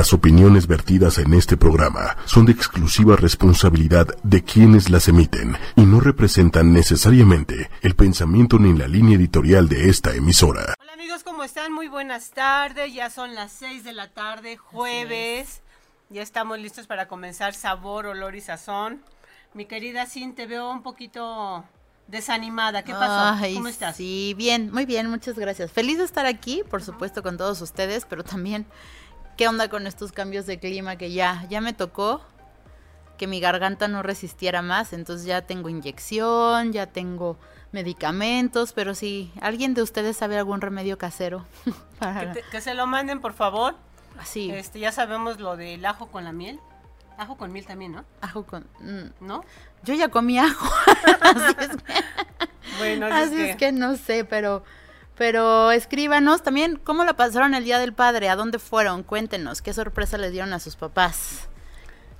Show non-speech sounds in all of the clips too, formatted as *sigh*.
Las opiniones vertidas en este programa son de exclusiva responsabilidad de quienes las emiten y no representan necesariamente el pensamiento ni la línea editorial de esta emisora. Hola amigos, ¿cómo están? Muy buenas tardes. Ya son las 6 de la tarde, jueves. Ya estamos listos para comenzar Sabor, Olor y Sazón. Mi querida Sin, te veo un poquito desanimada. ¿Qué pasó? ¿Cómo estás? Sí, bien, muy bien, muchas gracias. Feliz de estar aquí, por supuesto, con todos ustedes, pero también qué onda con estos cambios de clima que ya, ya me tocó que mi garganta no resistiera más, entonces ya tengo inyección, ya tengo medicamentos, pero si alguien de ustedes sabe algún remedio casero. *laughs* que, se lo manden, por favor. Así. Este, ya sabemos lo del ajo con la miel. Ajo con miel también, ¿no? Ajo con... Mm, ¿No? Yo ya comí ajo. *laughs* así es que, bueno, *laughs* así, es que no sé, pero... Pero escríbanos también cómo la pasaron el Día del Padre, a dónde fueron, cuéntenos, qué sorpresa les dieron a sus papás.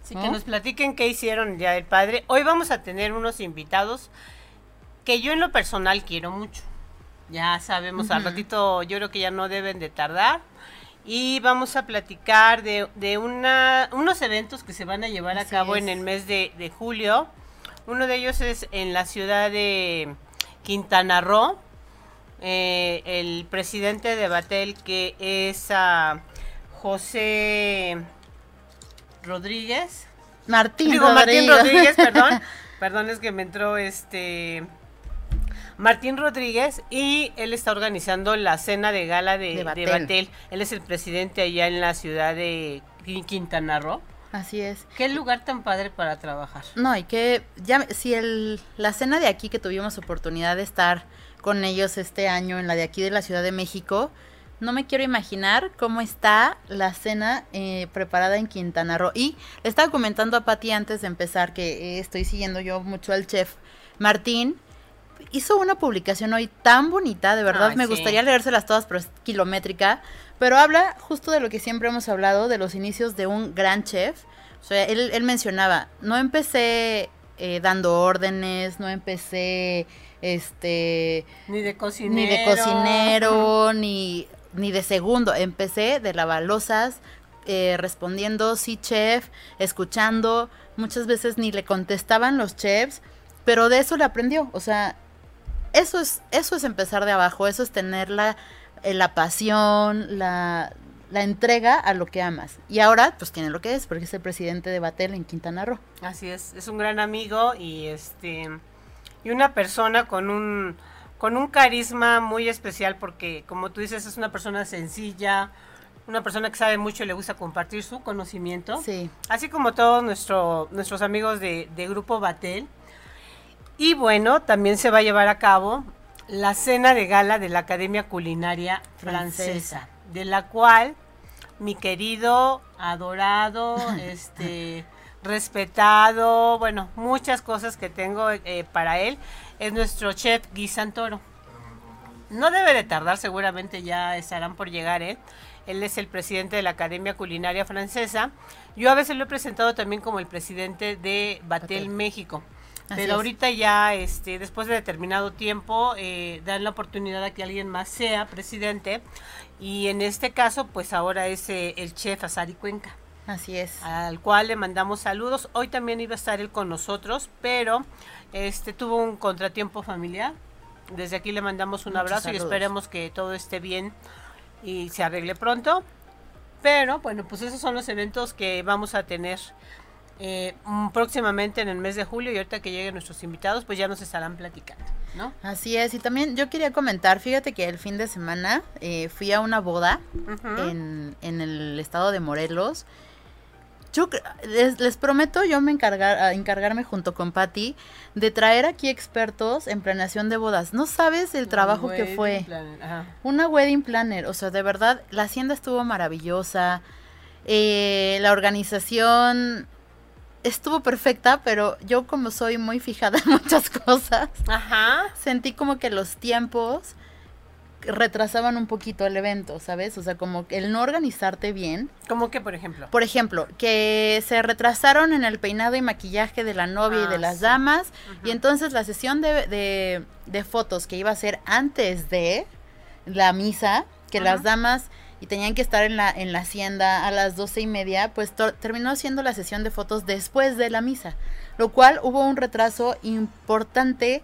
Sí, que nos platiquen qué hicieron el Día del Padre. Hoy vamos a tener unos invitados que yo en lo personal quiero mucho. Ya sabemos, al ratito yo creo que ya no deben de tardar. Y vamos a platicar de, de una, unos eventos que se van a llevar a cabo en el mes de, de julio. Uno de ellos es en la ciudad de Quintana Roo eh, el presidente de Batel, que es José Rodríguez. Martín Digo, Martín Rodríguez, perdón. *laughs* perdón, es que me entró este... Martín Rodríguez y él está organizando la cena de gala de, Batel. Él es el presidente allá en la ciudad de Quintana Roo. Así es. Qué lugar tan padre para trabajar. No, y que ya si el la cena de aquí que tuvimos oportunidad de estar con ellos este año en la de aquí de la Ciudad de México. No me quiero imaginar cómo está la cena eh, preparada en Quintana Roo. Y le estaba comentando a Pati antes de empezar que eh, estoy siguiendo yo mucho al chef Martín. Hizo una publicación hoy tan bonita, de verdad me gustaría leérselas todas, pero es kilométrica. Pero habla justo de lo que siempre hemos hablado, de los inicios de un gran chef. O sea, él, él mencionaba, no empecé eh, dando órdenes, no empecé este ni de cocinero ni de cocinero ni ni de segundo empecé de lavalosas eh, respondiendo sí chef escuchando muchas veces ni le contestaban los chefs pero de eso le aprendió o sea eso es eso es empezar de abajo eso es tener la eh, la pasión la la entrega a lo que amas. Y ahora, pues tiene lo que es, porque es el presidente de Batel en Quintana Roo. Así es, es un gran amigo y este y una persona con un con un carisma muy especial porque como tú dices es una persona sencilla, una persona que sabe mucho y le gusta compartir su conocimiento. Sí. Así como todos nuestro, nuestros amigos de, Grupo Batel. Y bueno, también se va a llevar a cabo la cena de gala de la Academia Culinaria Francesa, de la cual mi querido, adorado, *laughs* este respetado, bueno, muchas cosas que tengo eh, para él. Es nuestro chef Guy Santoro. No debe de tardar, seguramente ya estarán por llegar, ¿eh? Él es el presidente de la Academia Culinaria Francesa. Yo a veces lo he presentado también como el presidente de Batel México. pero ahorita ya, este, después de determinado tiempo, eh, dan la oportunidad a que alguien más sea presidente. Y en este caso, pues ahora es eh, el chef Azari Cuenca. Así es. Al cual le mandamos saludos. Hoy también iba a estar él con nosotros, pero este tuvo un contratiempo familiar. Desde aquí le mandamos un abrazo y esperemos que todo esté bien y se arregle pronto. Pero bueno, pues esos son los eventos que vamos a tener eh, mm, próximamente en el mes de julio y ahorita que lleguen nuestros invitados, pues ya nos estarán platicando, ¿no? Así es, y también yo quería comentar, fíjate que el fin de semana eh, fui a una boda en, en el estado de Morelos yo les, prometo yo me encargar encargarme junto con Patty de traer aquí expertos en planeación de bodas. No sabes el trabajo que fue. Una wedding planner, o sea, de verdad la hacienda estuvo maravillosa. Eh, la organización estuvo perfecta, pero yo como soy muy fijada *laughs* en muchas cosas, sentí como que los tiempos retrasaban un poquito el evento, ¿sabes? O sea, como el no organizarte bien. ¿Cómo que, por ejemplo? Por ejemplo, que se retrasaron en el peinado y maquillaje de la novia y de ah, las damas. Y entonces la sesión de, de, fotos que iba a ser antes de la misa, que las damas y tenían que estar en la, en la hacienda a las doce y media, pues terminó siendo la sesión de fotos después de la misa, lo cual hubo un retraso importante,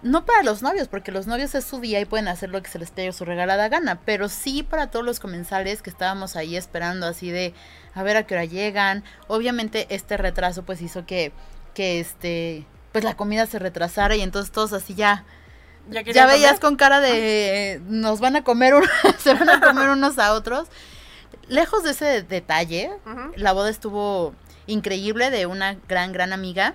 no para los novios, porque los novios es su día y pueden hacer lo que se les dé su regalada gana, pero sí para todos los comensales que estábamos ahí esperando así de a ver a qué hora llegan. Obviamente este retraso pues hizo que, que este, pues la comida se retrasara y entonces todos así ya ya, veías con cara de nos van a comer, *laughs* se van a comer *laughs* unos a otros. Lejos de ese detalle, la boda estuvo increíble de una gran, gran amiga.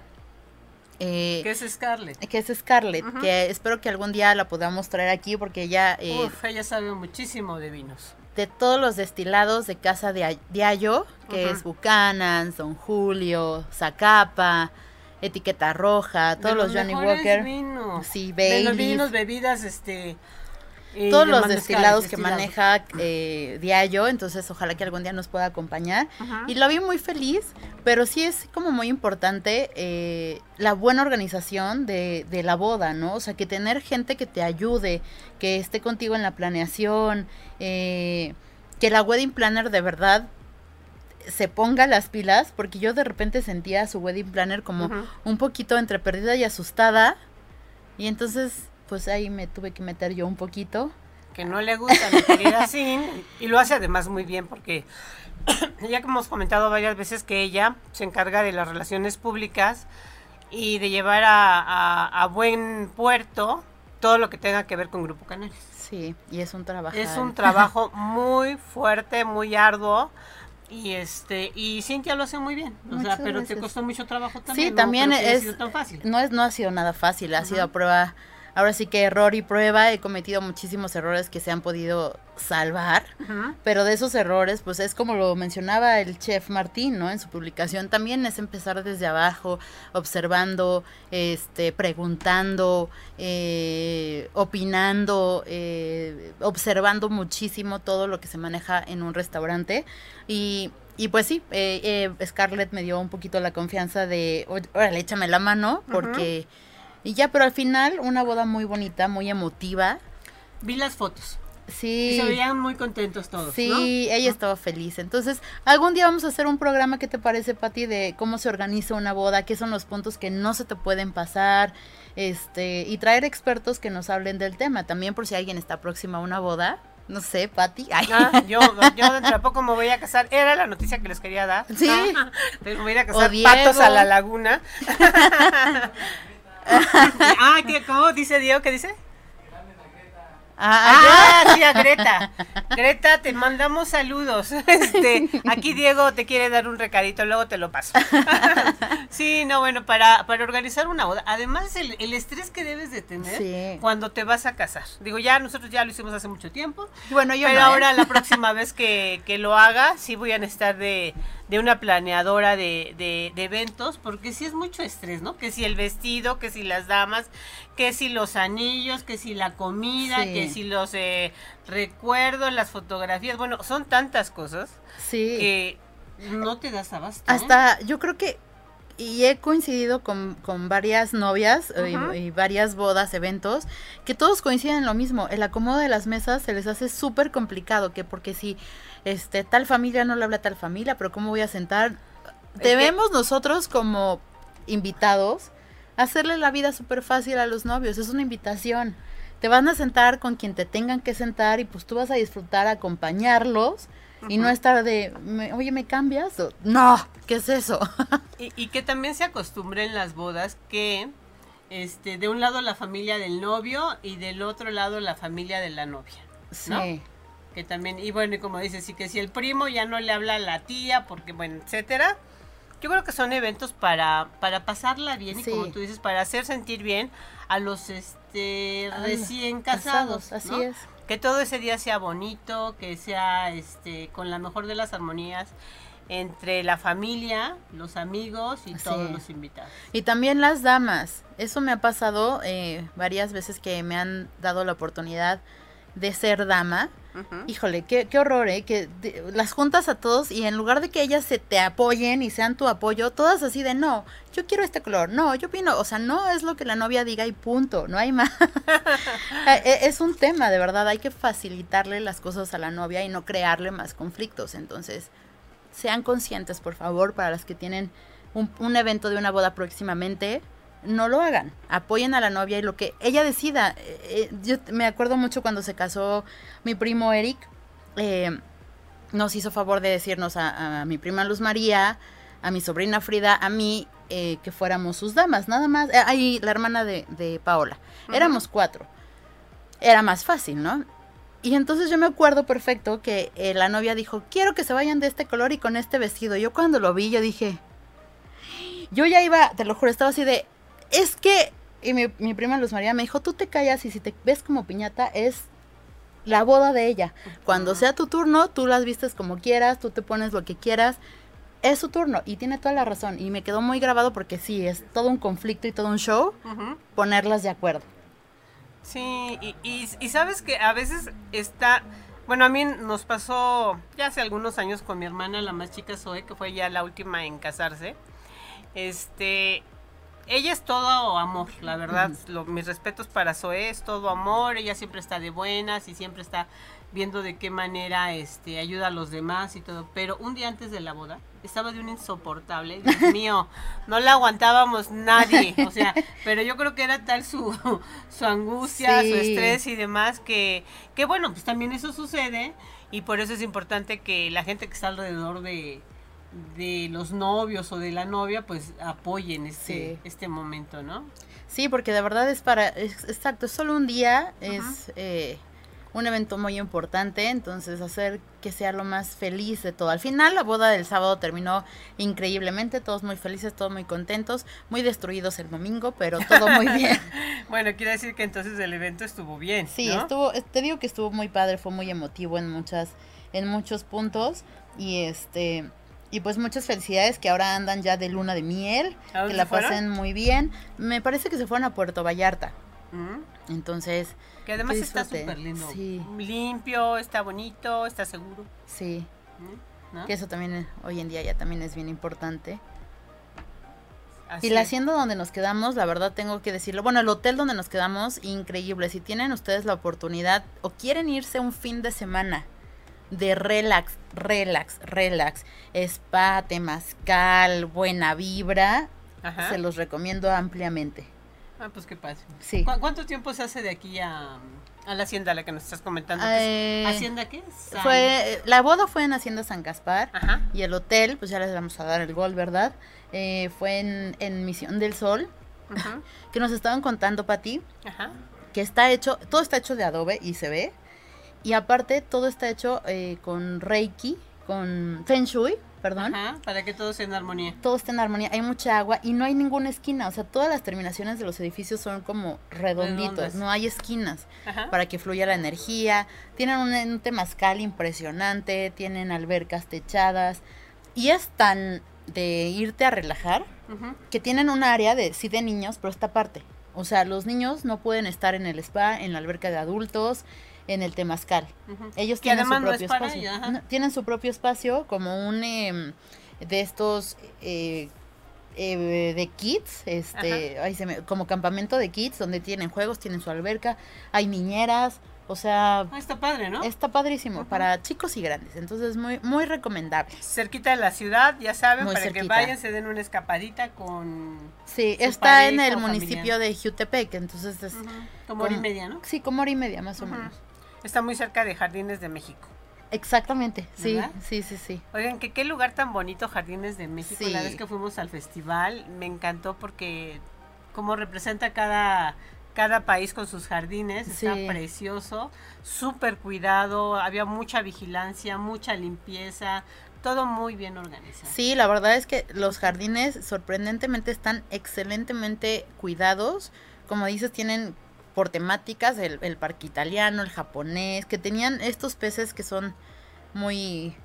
Eh, que es Scarlett. Que es Scarlett, que espero que algún día la podamos traer aquí porque ella... Eh, Uf, ella sabe muchísimo de vinos. De todos los destilados de Casa de Diallo, que es Buchanan, Don Julio, Zacapa, etiqueta roja, todos los, Johnny Walker. Vinos. Sí, De los vinos, bebidas, este. Todos los destilados que maneja eh, Diallo, entonces ojalá que algún día nos pueda acompañar. Y lo vi muy feliz, pero sí es como muy importante eh, la buena organización de, de, la boda, ¿no? O sea, que tener gente que te ayude, que esté contigo en la planeación, eh, que la wedding planner de verdad se ponga las pilas, porque yo de repente sentía a su wedding planner como un poquito entre perdida y asustada. Y entonces, pues ahí me tuve que meter yo un poquito. Que no le gusta mi querida *laughs* Sin, y lo hace además muy bien, porque *clears throat* ya que hemos comentado varias veces que ella se encarga de las relaciones públicas y de llevar a, buen puerto todo lo que tenga que ver con Grupo Canales. Sí, y es un trabajo. Es un trabajo *laughs* muy fuerte, muy arduo y este, y Cintia lo hace muy bien. O sea, pero te costó mucho trabajo también. Sí, también es. tan fácil. No es, no ha sido nada fácil, ha sido a prueba. Ahora sí que error y prueba, he cometido muchísimos errores que se han podido salvar, pero de esos errores, pues es como lo mencionaba el chef Martín, ¿no? En su publicación también es empezar desde abajo, observando, este, preguntando, eh, opinando, eh, observando muchísimo todo lo que se maneja en un restaurante. Y y pues sí, eh, Scarlett me dio un poquito la confianza de, órale, échame la mano, porque... Y ya, pero al final una boda muy bonita, muy emotiva. Vi las fotos. Sí. se veían muy contentos todos. Sí, ella estaba feliz. Entonces, algún día vamos a hacer un programa, ¿qué te parece, Pati, de cómo se organiza una boda? ¿Qué son los puntos que no se te pueden pasar? Este, y traer expertos que nos hablen del tema. También por si alguien está próxima a una boda. No sé, Pati. Ah, yo, yo dentro de poco me voy a casar. Era la noticia que les quería dar. Sí. *laughs* Pero me voy a casar patos a la laguna. *laughs* *laughs* ah, ¿cómo dice Diego? ¿Qué dice? Ah, ah sí, a Greta. Greta, te mandamos saludos. *laughs* Este, aquí Diego te quiere dar un recadito, luego te lo paso. *laughs* sí, no, bueno, para, para organizar una boda, además el, el estrés que debes de tener cuando te vas a casar. Digo, ya nosotros ya lo hicimos hace mucho tiempo. Bueno, yo Pero ¿eh? ahora la próxima vez que, que lo haga, sí voy a necesitar de de una planeadora de, de, eventos, porque sí es mucho estrés, ¿no? Que si el vestido, que si las damas, que si los anillos, que si la comida, que si los eh, recuerdos, las fotografías, bueno, son tantas cosas sí. que no te das abasto. Hasta yo creo que y he coincidido con, con varias novias eh, y, varias bodas, eventos, que todos coinciden en lo mismo. El acomodo de las mesas se les hace súper complicado, que porque si este tal familia no le habla a tal familia, pero ¿cómo voy a sentar? Debemos nosotros como invitados hacerle la vida súper fácil a los novios, es una invitación. Te van a sentar con quien te tengan que sentar y pues tú vas a disfrutar, acompañarlos y no estar de, oye, ¿me cambias? no, ¿qué es eso? y, que también se acostumbre en las bodas que este, de un lado la familia del novio y del otro lado la familia de la novia. Sí. Que también, y bueno, y como dices, sí que si el primo ya no le habla a la tía, porque bueno, etcétera. Yo creo que son eventos para, para pasarla bien y como tú dices, para hacer sentir bien a los este recién casados. así es que todo ese día sea bonito, que sea este con la mejor de las armonías entre la familia, los amigos y todos los invitados. Y también las damas. Eso me ha pasado eh, varias veces que me han dado la oportunidad de ser dama. Híjole, qué, qué horror, ¿eh? Que las juntas a todos y en lugar de que ellas se te apoyen y sean tu apoyo, todas así de no, yo quiero este color, no, yo opino, o sea, no es lo que la novia diga y punto, no hay más. Eh, *laughs* eh, es un tema, de verdad, hay que facilitarle las cosas a la novia y no crearle más conflictos. Entonces, sean conscientes, por favor, para las que tienen un, un evento de una boda próximamente no lo hagan. Apoyen a la novia y lo que ella decida. Eh, eh, yo me acuerdo mucho cuando se casó mi primo Eric. Eh, nos hizo favor de decirnos a, mi prima Luz María, a mi sobrina Frida, a mí, que fuéramos sus damas, nada más. ahí la hermana de, Paola. Éramos cuatro. Era más fácil, ¿no? Y entonces yo me acuerdo perfecto que la novia dijo, quiero que se vayan de este color y con este vestido. Yo cuando lo vi, yo dije, yo ya iba, te lo juro, estaba así de, es que, y mi, prima Luz María me dijo, tú te callas y si te ves como piñata es la boda de ella. Cuando sea tu turno, tú las vistes como quieras, tú te pones lo que quieras. Es su turno y tiene toda la razón. Y me quedó muy grabado porque sí, es todo un conflicto y todo un show ponerlas de acuerdo. Sí, y, y, sabes que a veces está... Bueno, a mí nos pasó ya hace algunos años con mi hermana, la más chica Zoe, que fue ya la última en casarse. Este, ella es todo amor, la verdad. mis respetos para Zoe, es todo amor. Ella siempre está de buenas y siempre está viendo de qué manera este ayuda a los demás y todo. Pero un día antes de la boda estaba de un insoportable. Dios *laughs* mío, no la aguantábamos nadie. O sea, pero yo creo que era tal su, su angustia, su estrés y demás que, que bueno, pues también eso sucede. Y por eso es importante que la gente que está alrededor de de los novios o de la novia pues apoyen este, este momento, ¿no? Sí, porque de verdad es para, exacto, es solo un día, es eh, un evento muy importante, entonces hacer que sea lo más feliz de todo. Al final la boda del sábado terminó increíblemente, todos muy felices, todos muy contentos, muy destruidos el domingo, pero todo muy *laughs* bien. bueno, quiere decir que entonces el evento estuvo bien. Sí, estuvo, te digo que estuvo muy padre, fue muy emotivo en muchas, en muchos puntos y este y pues muchas felicidades que ahora andan ya de luna de miel, que la pasen muy bien. Me parece que se fueron a Puerto Vallarta. Mm. Entonces, que además está súper lindo. Limpio, está bonito, está seguro. Sí. Que eso también eh, hoy en día ya también es bien importante. y la hacienda donde nos quedamos, la verdad tengo que decirlo, bueno, el hotel donde nos quedamos, increíble. Si tienen ustedes la oportunidad o quieren irse un fin de semana de relax, relax, relax, spa, temazcal, buena vibra, se los recomiendo ampliamente. Ah, pues qué pasa. Sí. ¿Cuánto tiempo se hace de aquí a, la hacienda a la que nos estás comentando? Eh, ¿Hacienda qué? Fue, la boda fue en Hacienda San Gaspar y el hotel, pues ya les vamos a dar el gol, ¿verdad? Eh, fue en, en, Misión del Sol, *laughs* que nos estaban contando, Pati, que está hecho, todo está hecho de adobe y se ve. Y aparte, todo está hecho eh, con Reiki, con Feng Shui, perdón. Ajá, para que todo esté en armonía. Todo esté en armonía. Hay mucha agua y no hay ninguna esquina. O sea, todas las terminaciones de los edificios son como redonditos. No hay esquinas para que fluya la energía. Tienen un, un temazcal impresionante. Tienen albercas techadas. Y es tan de irte a relajar que tienen un área de sí de niños, pero esta parte. O sea, los niños no pueden estar en el spa, en la alberca de adultos en el temazcal. Ellos tienen su propio espacio. tienen su propio espacio como un em, de estos eh, eh, de kids, este, como campamento de kids donde tienen juegos, tienen su alberca, hay niñeras, o sea, ah, está padre, ¿no? Está padrísimo para chicos y grandes, entonces muy muy recomendable. Cerquita de la ciudad, ya saben, para que vayan, se den una escapadita con Sí, está en el municipio de Jutepec, entonces es como hora y media, ¿no? Sí, como hora y media más o menos. Está muy cerca de Jardines de México. Exactamente, sí, sí, sí, sí. Oigan, que qué lugar tan bonito Jardines de México. La vez que fuimos al festival me encantó porque como representa cada cada país con sus jardines, está precioso, súper cuidado, había mucha vigilancia, mucha limpieza, todo muy bien organizado. Sí, la verdad es que los jardines sorprendentemente están excelentemente cuidados. Como dices, tienen por temáticas, el, el parque italiano, el japonés, que tenían estos peces que son muy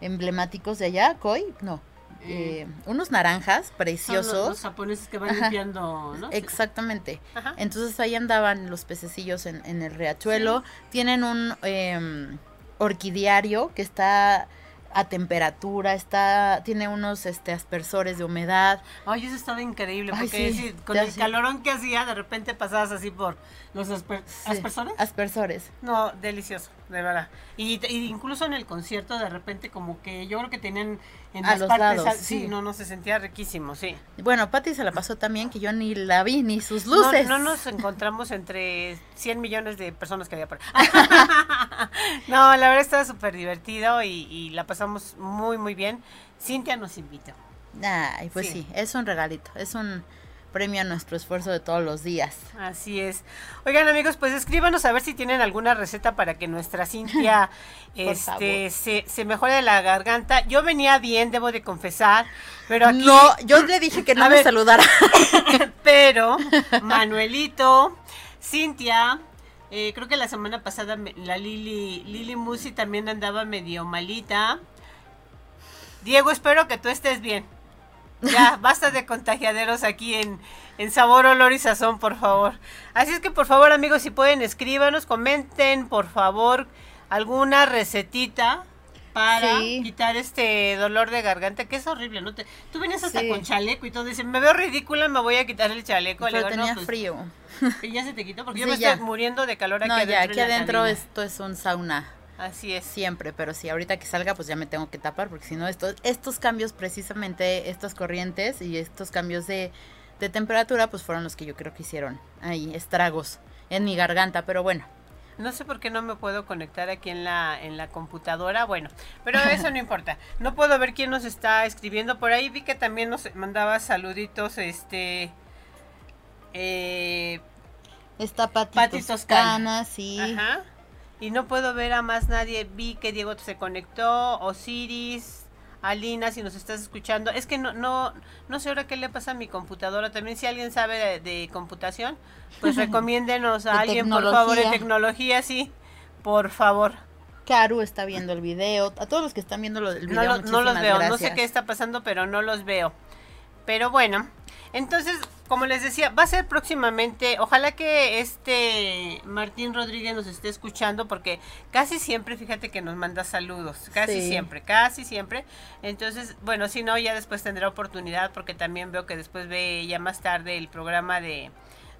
emblemáticos de allá, koi, no, eh, unos naranjas preciosos. Son los, los japoneses que van limpiando, ¿no? Exactamente. Ajá. Entonces ahí andaban los pececillos en, en el riachuelo. Tienen un em, orquidiario que está a temperatura, está, tiene unos este aspersores de humedad. Ay, eso estaba increíble, Ay, porque sí, con el sí. calorón que hacía, de repente pasabas así por los asper- Sí, aspersores. Aspersores. No, delicioso, de verdad. Y, y incluso en el concierto, de repente, como que yo creo que tenían en A las los partes. lados, sí, sí. no, no, se sentía riquísimo, sí. Bueno, Patty se la pasó también que yo ni la vi, ni sus No- luces. No, nos encontramos entre 100 millones de personas que había por *laughs* *laughs* no, la verdad estaba súper divertido y, y la pasamos muy, muy bien. Cintia nos invitó. Ay, pues Sí. sí. es un regalito, es un premio a nuestro esfuerzo de todos los días. Así es. Oigan amigos, pues escríbanos a ver si tienen alguna receta para que nuestra Cintia *laughs* este, se, se mejore la garganta. Yo venía bien, debo de confesar, pero aquí, No, yo le dije que no A me ver. saludara. *laughs* pero *laughs* Manuelito, Cintia, eh, creo que la semana pasada me- la Lili, Lili Musi también andaba medio malita. Diego, espero que tú estés bien. Ya, basta de contagiaderos aquí en, en Sabor, Olor y Sazón, por favor. Así es que, por favor, amigos, si pueden, escríbanos, comenten, por favor, alguna recetita para Sí. quitar este dolor de garganta, que es horrible, ¿no? Te, tú venías hasta Sí. con chaleco y todo, dicen, me veo ridícula, me voy a quitar el chaleco. Le Pero digo, no, pues, frío. ¿y ya se te quitó, porque yo me ya. estoy muriendo de calor aquí No, adentro. ya, aquí adentro esto es un sauna. Así es. Siempre, pero sí, ahorita que salga, pues ya me tengo que tapar, porque si no, estos, estos cambios, precisamente, estas corrientes y estos cambios de, de temperatura, pues fueron los que yo creo que hicieron ahí estragos en mi garganta, pero bueno. No sé por qué no me puedo conectar aquí en la, en la computadora. Bueno, pero eso no *laughs* importa. No puedo ver quién nos está escribiendo por ahí. Vi que también nos mandaba saluditos, este... Eh, Está Pati, Pati Toscana, sí. Ajá. Y no puedo ver a más nadie. Vi que Diego se conectó. Osiris. Alina, si nos estás escuchando. Es que no, no, no sé ahora qué le pasa a mi computadora. También si alguien sabe de, de computación, pues *laughs* recomiéndenos a alguien, por favor, de tecnología. sí. Por favor. Caru está viendo el video. A todos los que están viendo lo- el video, No, lo- no los veo. No sé qué está pasando, pero no los veo. Pero bueno, entonces, como les decía, va a ser próximamente. Ojalá que este Martín Rodríguez nos esté escuchando, porque casi siempre, fíjate que nos manda saludos. Casi Sí. siempre, casi siempre. Entonces, bueno, si no, ya después tendrá oportunidad, porque también veo que después ve ya más tarde el programa de,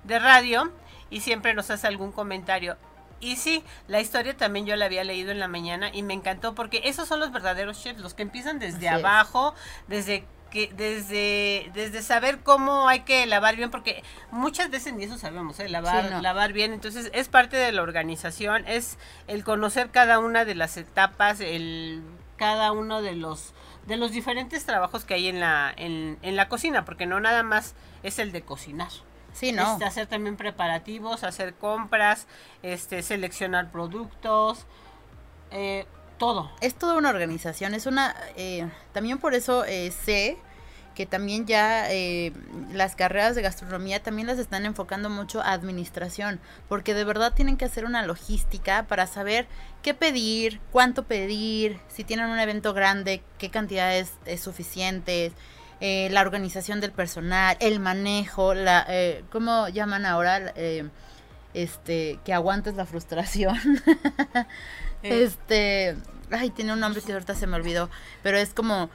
de radio y siempre nos hace algún comentario. Y sí, la historia también yo la había leído en la mañana y me encantó porque esos son los verdaderos chefs, los que empiezan desde Así es. abajo, desde que desde desde saber cómo hay que lavar bien porque muchas veces ni eso sabemos, ¿eh? lavar Sí, no. lavar bien, entonces es parte de la organización, es el conocer cada una de las etapas, el cada uno de los de los diferentes trabajos que hay en la en, en la cocina, porque no nada más es el de cocinar. Sí, no. Este, hacer también preparativos, hacer compras, este, seleccionar productos, eh, todo. es toda una organización, es una, eh, también por eso eh, sé que también ya eh, las carreras de gastronomía también las están enfocando mucho a administración, porque de verdad tienen que hacer una logística para saber qué pedir, cuánto pedir, si tienen un evento grande, qué cantidades es suficientes, eh, la organización del personal, el manejo, la, eh, ¿cómo llaman ahora? Eh, este, que aguantes la frustración. *laughs* Eh, Este, ay, tiene un nombre que ahorita se me olvidó, pero es como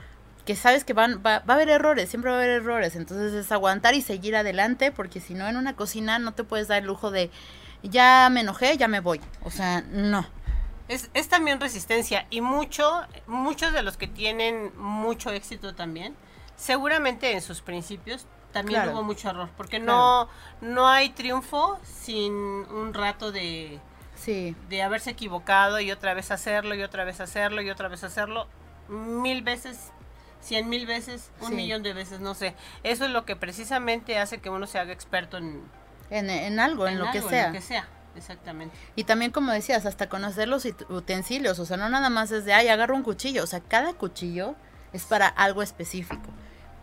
que sabes que van, va, va a haber errores, siempre va a haber errores, entonces es aguantar y seguir adelante, porque si no en una cocina no te puedes dar el lujo de ya me enojé, ya me voy, o sea, no. Es, es también resistencia y mucho, muchos de los que tienen mucho éxito también, seguramente en sus principios también Claro. hubo mucho error, porque no, no hay triunfo sin un rato de, Sí, de haberse equivocado y otra vez hacerlo y otra vez hacerlo y otra vez hacerlo mil veces, cien mil veces, un Sí. millón de veces, no sé. Eso es lo que precisamente hace que uno se haga experto en, en, en algo, en, lo, que sea. En lo que sea, exactamente. Y también, como decías, hasta conocer los ut- utensilios. O sea, no nada más es de, ay, agarro un cuchillo. O sea, cada cuchillo es para algo específico.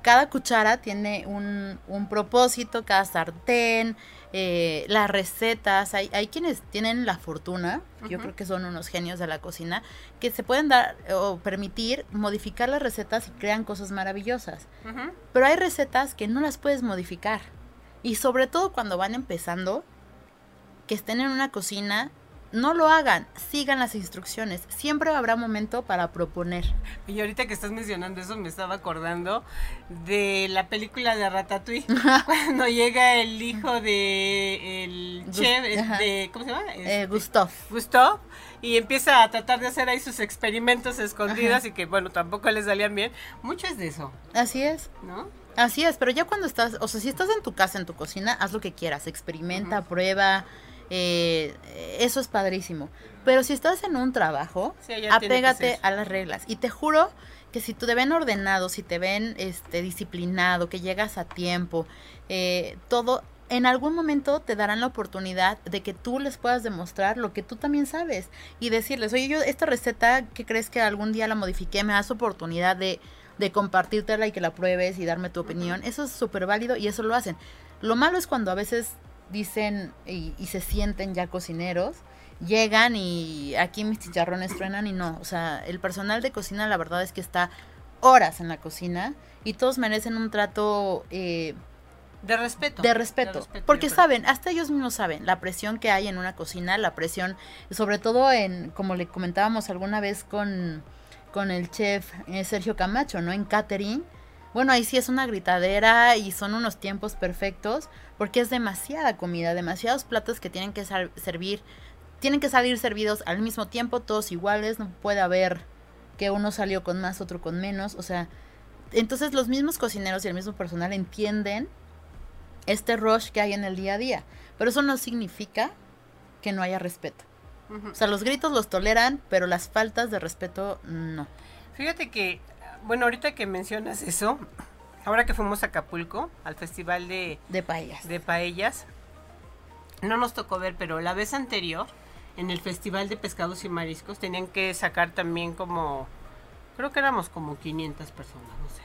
cada cuchara tiene un, un propósito, cada sartén, eh, las recetas. Hay, hay quienes tienen la fortuna, yo creo que son unos genios de la cocina, que se pueden dar o permitir modificar las recetas y crean cosas maravillosas. Pero hay recetas que no las puedes modificar. Y sobre todo cuando van empezando, que estén en una cocina no lo hagan, sigan las instrucciones. Siempre habrá momento para proponer. Y ahorita que estás mencionando eso, me estaba acordando de la película de Ratatouille, *laughs* cuando llega el hijo de el chef, de, ¿cómo se llama? Eh, Gustav. Gustav, y empieza a tratar de hacer ahí sus experimentos escondidos y que, bueno, tampoco le salían bien. Mucho es de eso. Así es. ¿No? Así es, pero ya cuando estás, o sea, si estás en tu casa, en tu cocina, haz lo que quieras, experimenta, prueba, eh, eso es padrísimo. Pero si estás en un trabajo, apégate a las reglas. Y te juro que si te ven ordenado, si te ven este, disciplinado, que llegas a tiempo, eh, todo, en algún momento te darán la oportunidad de que tú les puedas demostrar lo que tú también sabes y decirles, oye, yo esta receta, ¿qué crees que algún día la modifiqué? Me das oportunidad de, de compartírtela y que la pruebes y darme tu opinión. Eso es súper válido y eso lo hacen. Lo malo es cuando a veces dicen y, se sienten ya cocineros, llegan y aquí mis chicharrones truenan y no, o sea, el personal de cocina la verdad es que está horas en la cocina y todos merecen un trato eh, de respeto. De respeto. porque saben, hasta ellos mismos saben la presión que hay en una cocina, la presión, sobre todo en, como le comentábamos alguna vez con, con el chef eh, Sergio Camacho, ¿no? En catering bueno, ahí sí es una gritadera y son unos tiempos perfectos porque es demasiada comida, demasiados platos que tienen que servir, tienen que salir servidos al mismo tiempo, todos iguales, no puede haber que uno salió con más, otro con menos, o sea, entonces los mismos cocineros y el mismo personal entienden este rush que hay en el día a día, pero eso no significa que no haya respeto. O sea, los gritos los toleran, pero las faltas de respeto no. Fíjate que bueno, ahorita que mencionas eso, ahora que fuimos a Acapulco, al festival de, de paellas. De paellas, no nos tocó ver, pero la vez anterior, en el festival de pescados y mariscos, tenían que sacar también como, creo que éramos como 500 personas, no sé.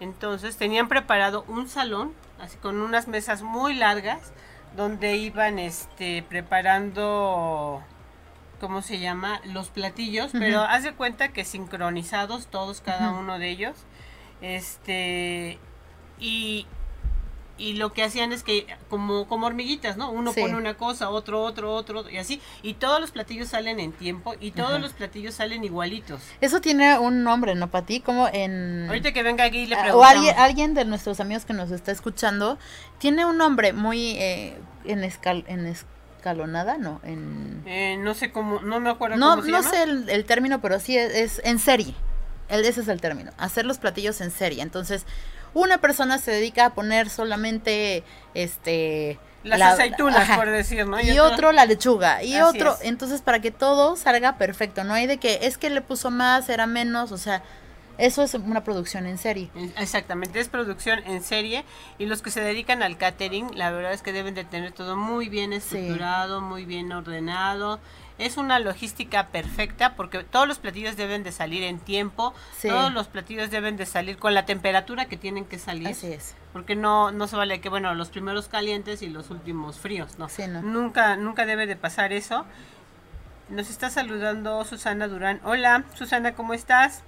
Entonces tenían preparado un salón, así con unas mesas muy largas, donde iban este, preparando ¿cómo se llama? Los platillos, pero haz de cuenta que sincronizados todos, cada uno de ellos. Este, y, y lo que hacían es que como, como hormiguitas, ¿no? Uno pone una cosa, otro, otro, otro, y así. Y todos los platillos salen en tiempo y todos los platillos salen igualitos. Eso tiene un nombre, ¿no, Pati? Como en... Ahorita que venga aquí le ah, preguntamos. O alguien, alguien de nuestros amigos que nos está escuchando, tiene un nombre muy eh, en, escal, en escalonada, no, en... Eh, no sé cómo, no me acuerdo no, cómo se No sé el, término, pero sí es, en serie. El, ese es el término, hacer los platillos en serie. Entonces, una persona se dedica a poner solamente, este... Las aceitunas, por decir, ¿no? Y, otro, la lechuga, y otro, entonces para que todo salga perfecto, no hay de que es que le puso más, era menos, o sea, eso es una producción en serie. Exactamente, es producción en serie y los que se dedican al catering, la verdad es que deben de tener todo muy bien estructurado, muy bien ordenado. Es una logística perfecta porque todos los platillos deben de salir en tiempo, todos los platillos deben de salir con la temperatura que tienen que salir. Así es. Porque no, no se vale que, bueno, los primeros calientes y los últimos fríos, ¿no? no. Nunca, nunca debe de pasar eso. Nos está saludando Susana Durán. Hola, Susana, ¿cómo estás?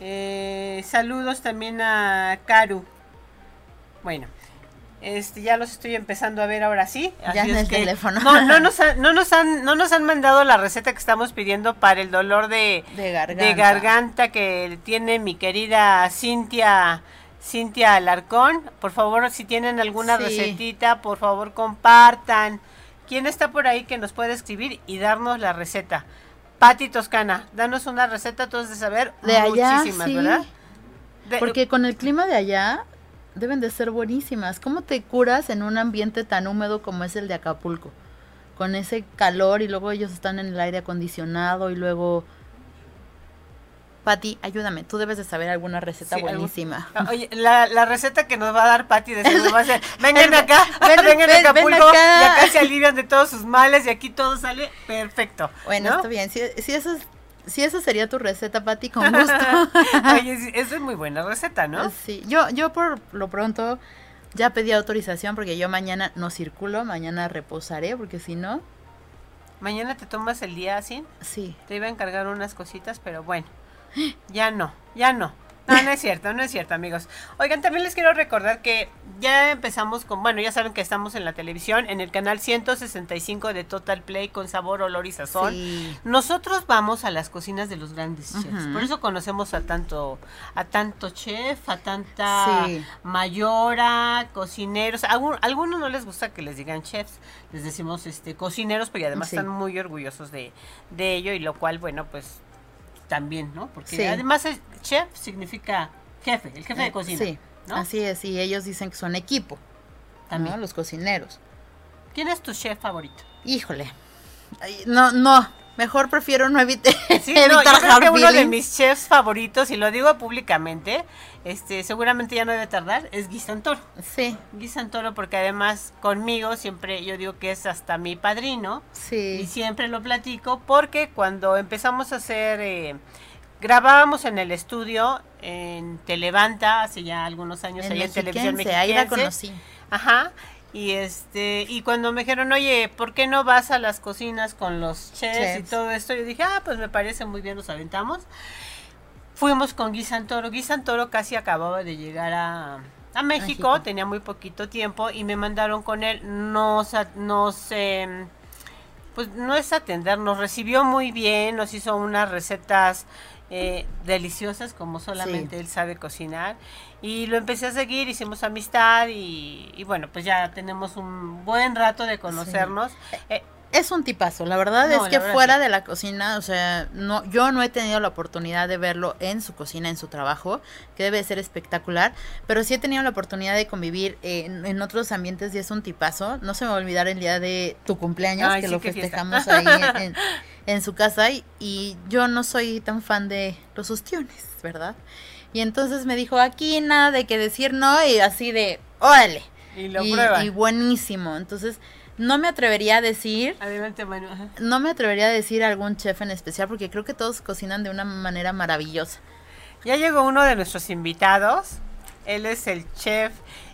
Eh, saludos también a Karu. Bueno, este, ya los estoy empezando a ver ahora sí. ya en el teléfono. No, no, nos *laughs* han, no, nos han, no nos han mandado la receta que estamos pidiendo para el dolor de, garganta. que tiene mi querida Cintia. Cintia Alarcón, por favor, si tienen alguna recetita, por favor compartan. ¿Quién está por ahí que nos puede escribir y darnos la receta? Pati Toscana, danos una receta, todos de saber. De allá, muchísimas, ¿verdad? Porque con el clima de allá deben de ser buenísimas. ¿Cómo te curas en un ambiente tan húmedo como es el de Acapulco? Con ese calor y luego ellos están en el aire acondicionado y luego Pati, ayúdame, tú debes de saber alguna receta buenísima. Ah, oye, la, receta que nos va a dar Pati de va a ser, *laughs* vengan acá, *laughs* vengan a Acapulco, y acá se alivian de todos sus males y aquí todo sale perfecto. Bueno, está bien, si, si eso es si esa sería tu receta, Pati, con gusto. *laughs* Oye, sí, esa es muy buena receta, ¿no? Sí, yo, yo por lo pronto ya pedí autorización porque yo mañana no circulo, mañana reposaré porque si no, Mañana te tomas el día así. sí. Te iba a encargar unas cositas, pero bueno, *gasps* ya no, ya no. No, no es *laughs* cierto, no es cierto, amigos. Oigan, también les quiero recordar que ya empezamos con, bueno, ya saben que estamos en la televisión, en el canal 165 de Total Play con sabor, olor y sazón. Sí. Nosotros vamos a las cocinas de los grandes chefs, por eso conocemos a tanto, a tanto chef, a tanta Sí. mayora, cocineros. A algún- a algunos no les gusta que les digan chefs, les decimos este cocineros, pero además Sí. están muy orgullosos de, de ello y lo cual, bueno, pues también, ¿no? Porque Sí. además el chef significa jefe, el jefe de Eh, cocina. Sí, ¿no? así es, y ellos dicen que son equipo, También. ¿no? Los cocineros. ¿Quién es tu chef favorito? Híjole. Ay, No, no, mejor prefiero no evite- Sí, *laughs* no, evitar yo creo que hard uno de mis chefs favoritos, y lo digo públicamente, este, seguramente ya no debe tardar, es Guy Santoro. Sí, Guy Santoro, porque además conmigo siempre yo digo que es hasta mi padrino, y sí. siempre lo platico, porque cuando empezamos a hacer, eh, grabábamos en el estudio en Televanta, hace ya algunos años, En allá en televisión Mexiquense, ahí la conocí. Ajá. Y este, y cuando me dijeron, oye, ¿por qué no vas a las cocinas con los chefs, y todo esto? Yo dije, ah, pues me parece muy bien, nos aventamos. Fuimos con Guy Santoro. Guy Santoro casi acababa de llegar a, a México, México. tenía muy poquito tiempo y me mandaron con él. Nos, a- nos em, pues no es atender, nos recibió muy bien, nos hizo unas recetas eh, deliciosas como solamente Sí. él sabe cocinar y lo empecé a seguir, hicimos amistad y, y bueno, pues ya tenemos un buen rato de conocernos. Eh, Es un tipazo, la verdad No, es que verdad fuera sí. de la cocina, o sea, no, yo no he tenido la oportunidad de verlo en su cocina, en su trabajo, que debe ser espectacular, pero sí he tenido la oportunidad de convivir en, en otros ambientes y es un tipazo. No se me va a olvidar el día de tu cumpleaños, Ay, que sí, lo festejamos ahí en, en- en su casa y, y yo no soy tan fan de los ostiones, ¿verdad? Y entonces me dijo, aquí nada de que decir no y así de, órale. y lo y, y buenísimo. Entonces, no me atrevería a decir Adelante, Manu. Ajá. no me atrevería a decir algún chef en especial porque creo que todos cocinan de una manera maravillosa. Ya llegó uno de nuestros invitados. Él es el chef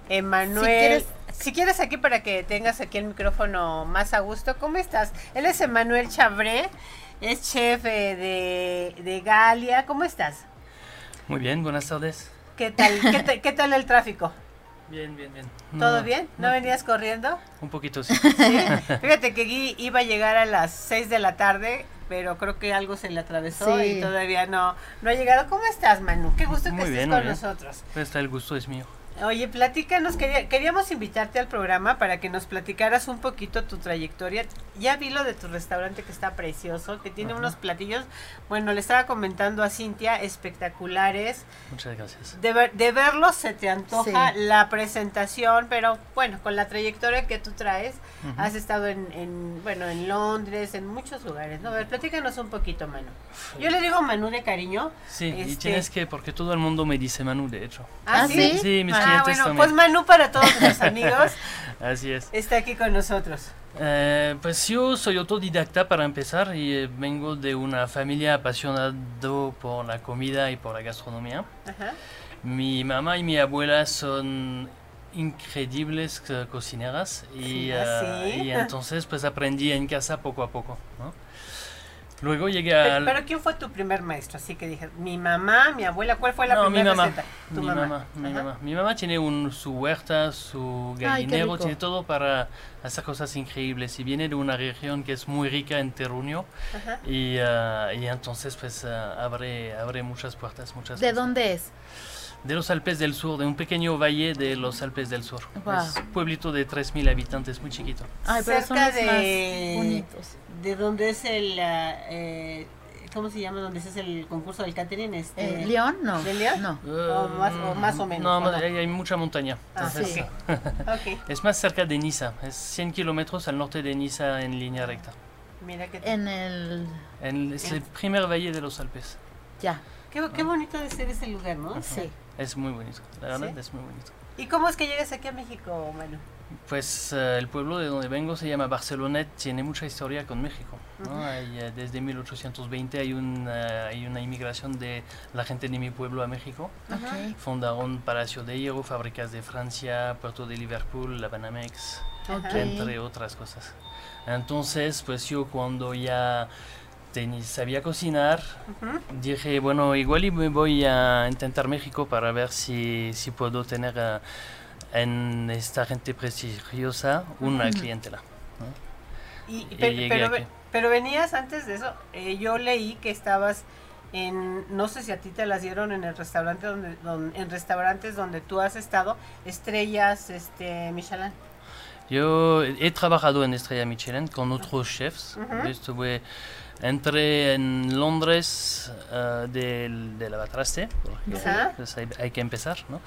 Emanuel. Si quieres- Si quieres aquí para que tengas aquí el micrófono más a gusto, ¿cómo estás? Él es Emanuel Chabré, es chef eh, de, de Galia. ¿Cómo estás? Muy bien, buenas tardes. ¿Qué tal, qué, *laughs* ta- qué tal el tráfico? Bien, bien, bien. ¿Todo No, bien? ¿No venías corriendo? Un poquito sí. Sí. Fíjate que Gui iba a llegar a las 6 de la tarde, pero creo que algo se le atravesó Sí. y todavía no, no ha llegado. ¿Cómo estás, Manu? Qué gusto que Muy estés bien, con bien. nosotros. Pues está el gusto es mío. Oye, platícanos, quería- queríamos invitarte al programa para que nos platicaras un poquito tu trayectoria. Ya vi lo de tu restaurante que está precioso, que tiene Ajá. unos platillos, bueno, le estaba comentando a Cintia, espectaculares. Muchas gracias. De, ver- de verlos se te antoja Sí. la presentación, pero bueno, con la trayectoria que tú traes, Ujú. has estado en, en, bueno, en Londres, en muchos lugares, ¿no? A ver, platícanos un poquito, Manu. Yo le digo Manu de cariño. Sí, y este- tienes que, porque todo el mundo me dice Manu, de hecho. ¿Ah, ¿Ah, sí? sí? Sí, mis Ah, clientes bueno, también. pues Manu para todos nuestros amigos *laughs* Así es. está aquí con nosotros. Eh, pues yo soy autodidacta para empezar y eh, vengo de una familia apasionada por la comida y por la gastronomía. Ajá. Mi mamá y mi abuela son increíbles eh, cocineras y, Sí, ¿ah, sí? y entonces pues aprendí en casa poco a poco. ¿no? Luego llegué al... pero ¿quién fue tu primer maestro? Así que dije, mi mamá, mi abuela, ¿cuál fue la no, mi primera mamá. receta? Tu Mi mamá, mi Ajá. mamá. Mi mamá tiene un, su huerta, su Ay, gallinero, rico. tiene todo para hacer cosas increíbles. Y viene de una región que es muy rica en terruño y, ah, y entonces pues ah, abre, abre muchas puertas, muchas ¿De cosas. dónde es? De los Alpes del Sur, de un pequeño valle de los Alpes del Sur. Guau. Es un pueblito de 3.000 habitantes, muy chiquito. Ay, pero son Cerca los de- más bonitos. ¿De dónde es el, ah, eh, cómo se llama, donde se hace el concurso del catering? Este, ¿León? No. ¿De León? No. O más- o más o menos, No, ¿o no? Hay, hay mucha montaña. Ah, entonces, sí. *laughs* Ok, Es más cerca de Niza, es 100 kilómetros al norte de Niza en línea recta. mira que... En el... En- es el primer valle de los Alpes. Ya, Qué, qué bonito de ser ese lugar, ¿no? sí. Es muy bonito, la verdad ¿Sí? es muy bonito. ¿Y cómo es que llegas aquí a México, Manu? Pues eh, el pueblo de donde vengo se llama Barcelonet, tiene mucha historia con México. ¿no? Hay, eh, desde 1820 hay, un, eh, hay una inmigración de la gente de mi pueblo a México. Ok. Fundaron Palacio de Hierro, fábricas de Francia, Puerto de Liverpool, la Banamex, entre otras cosas. Entonces, pues yo cuando ya teni- sabía cocinar, dije, bueno, igual y me voy a intentar México para ver si, si puedo tener eh, en esta gente prestigiosa una clientela. Y, pero, pero venías antes de eso, eh, yo leí que estabas en, no sé si a ti te las dieron en el restaurante donde, don- en restaurantes donde tú has estado, estrellas, este, Michelin. Yo he trabajado en Estrella Michelin con otros chefs. Ujú. Estuve, entré en Londres eh, del- de, porque Ajá. pues hay, que empezar, ¿no?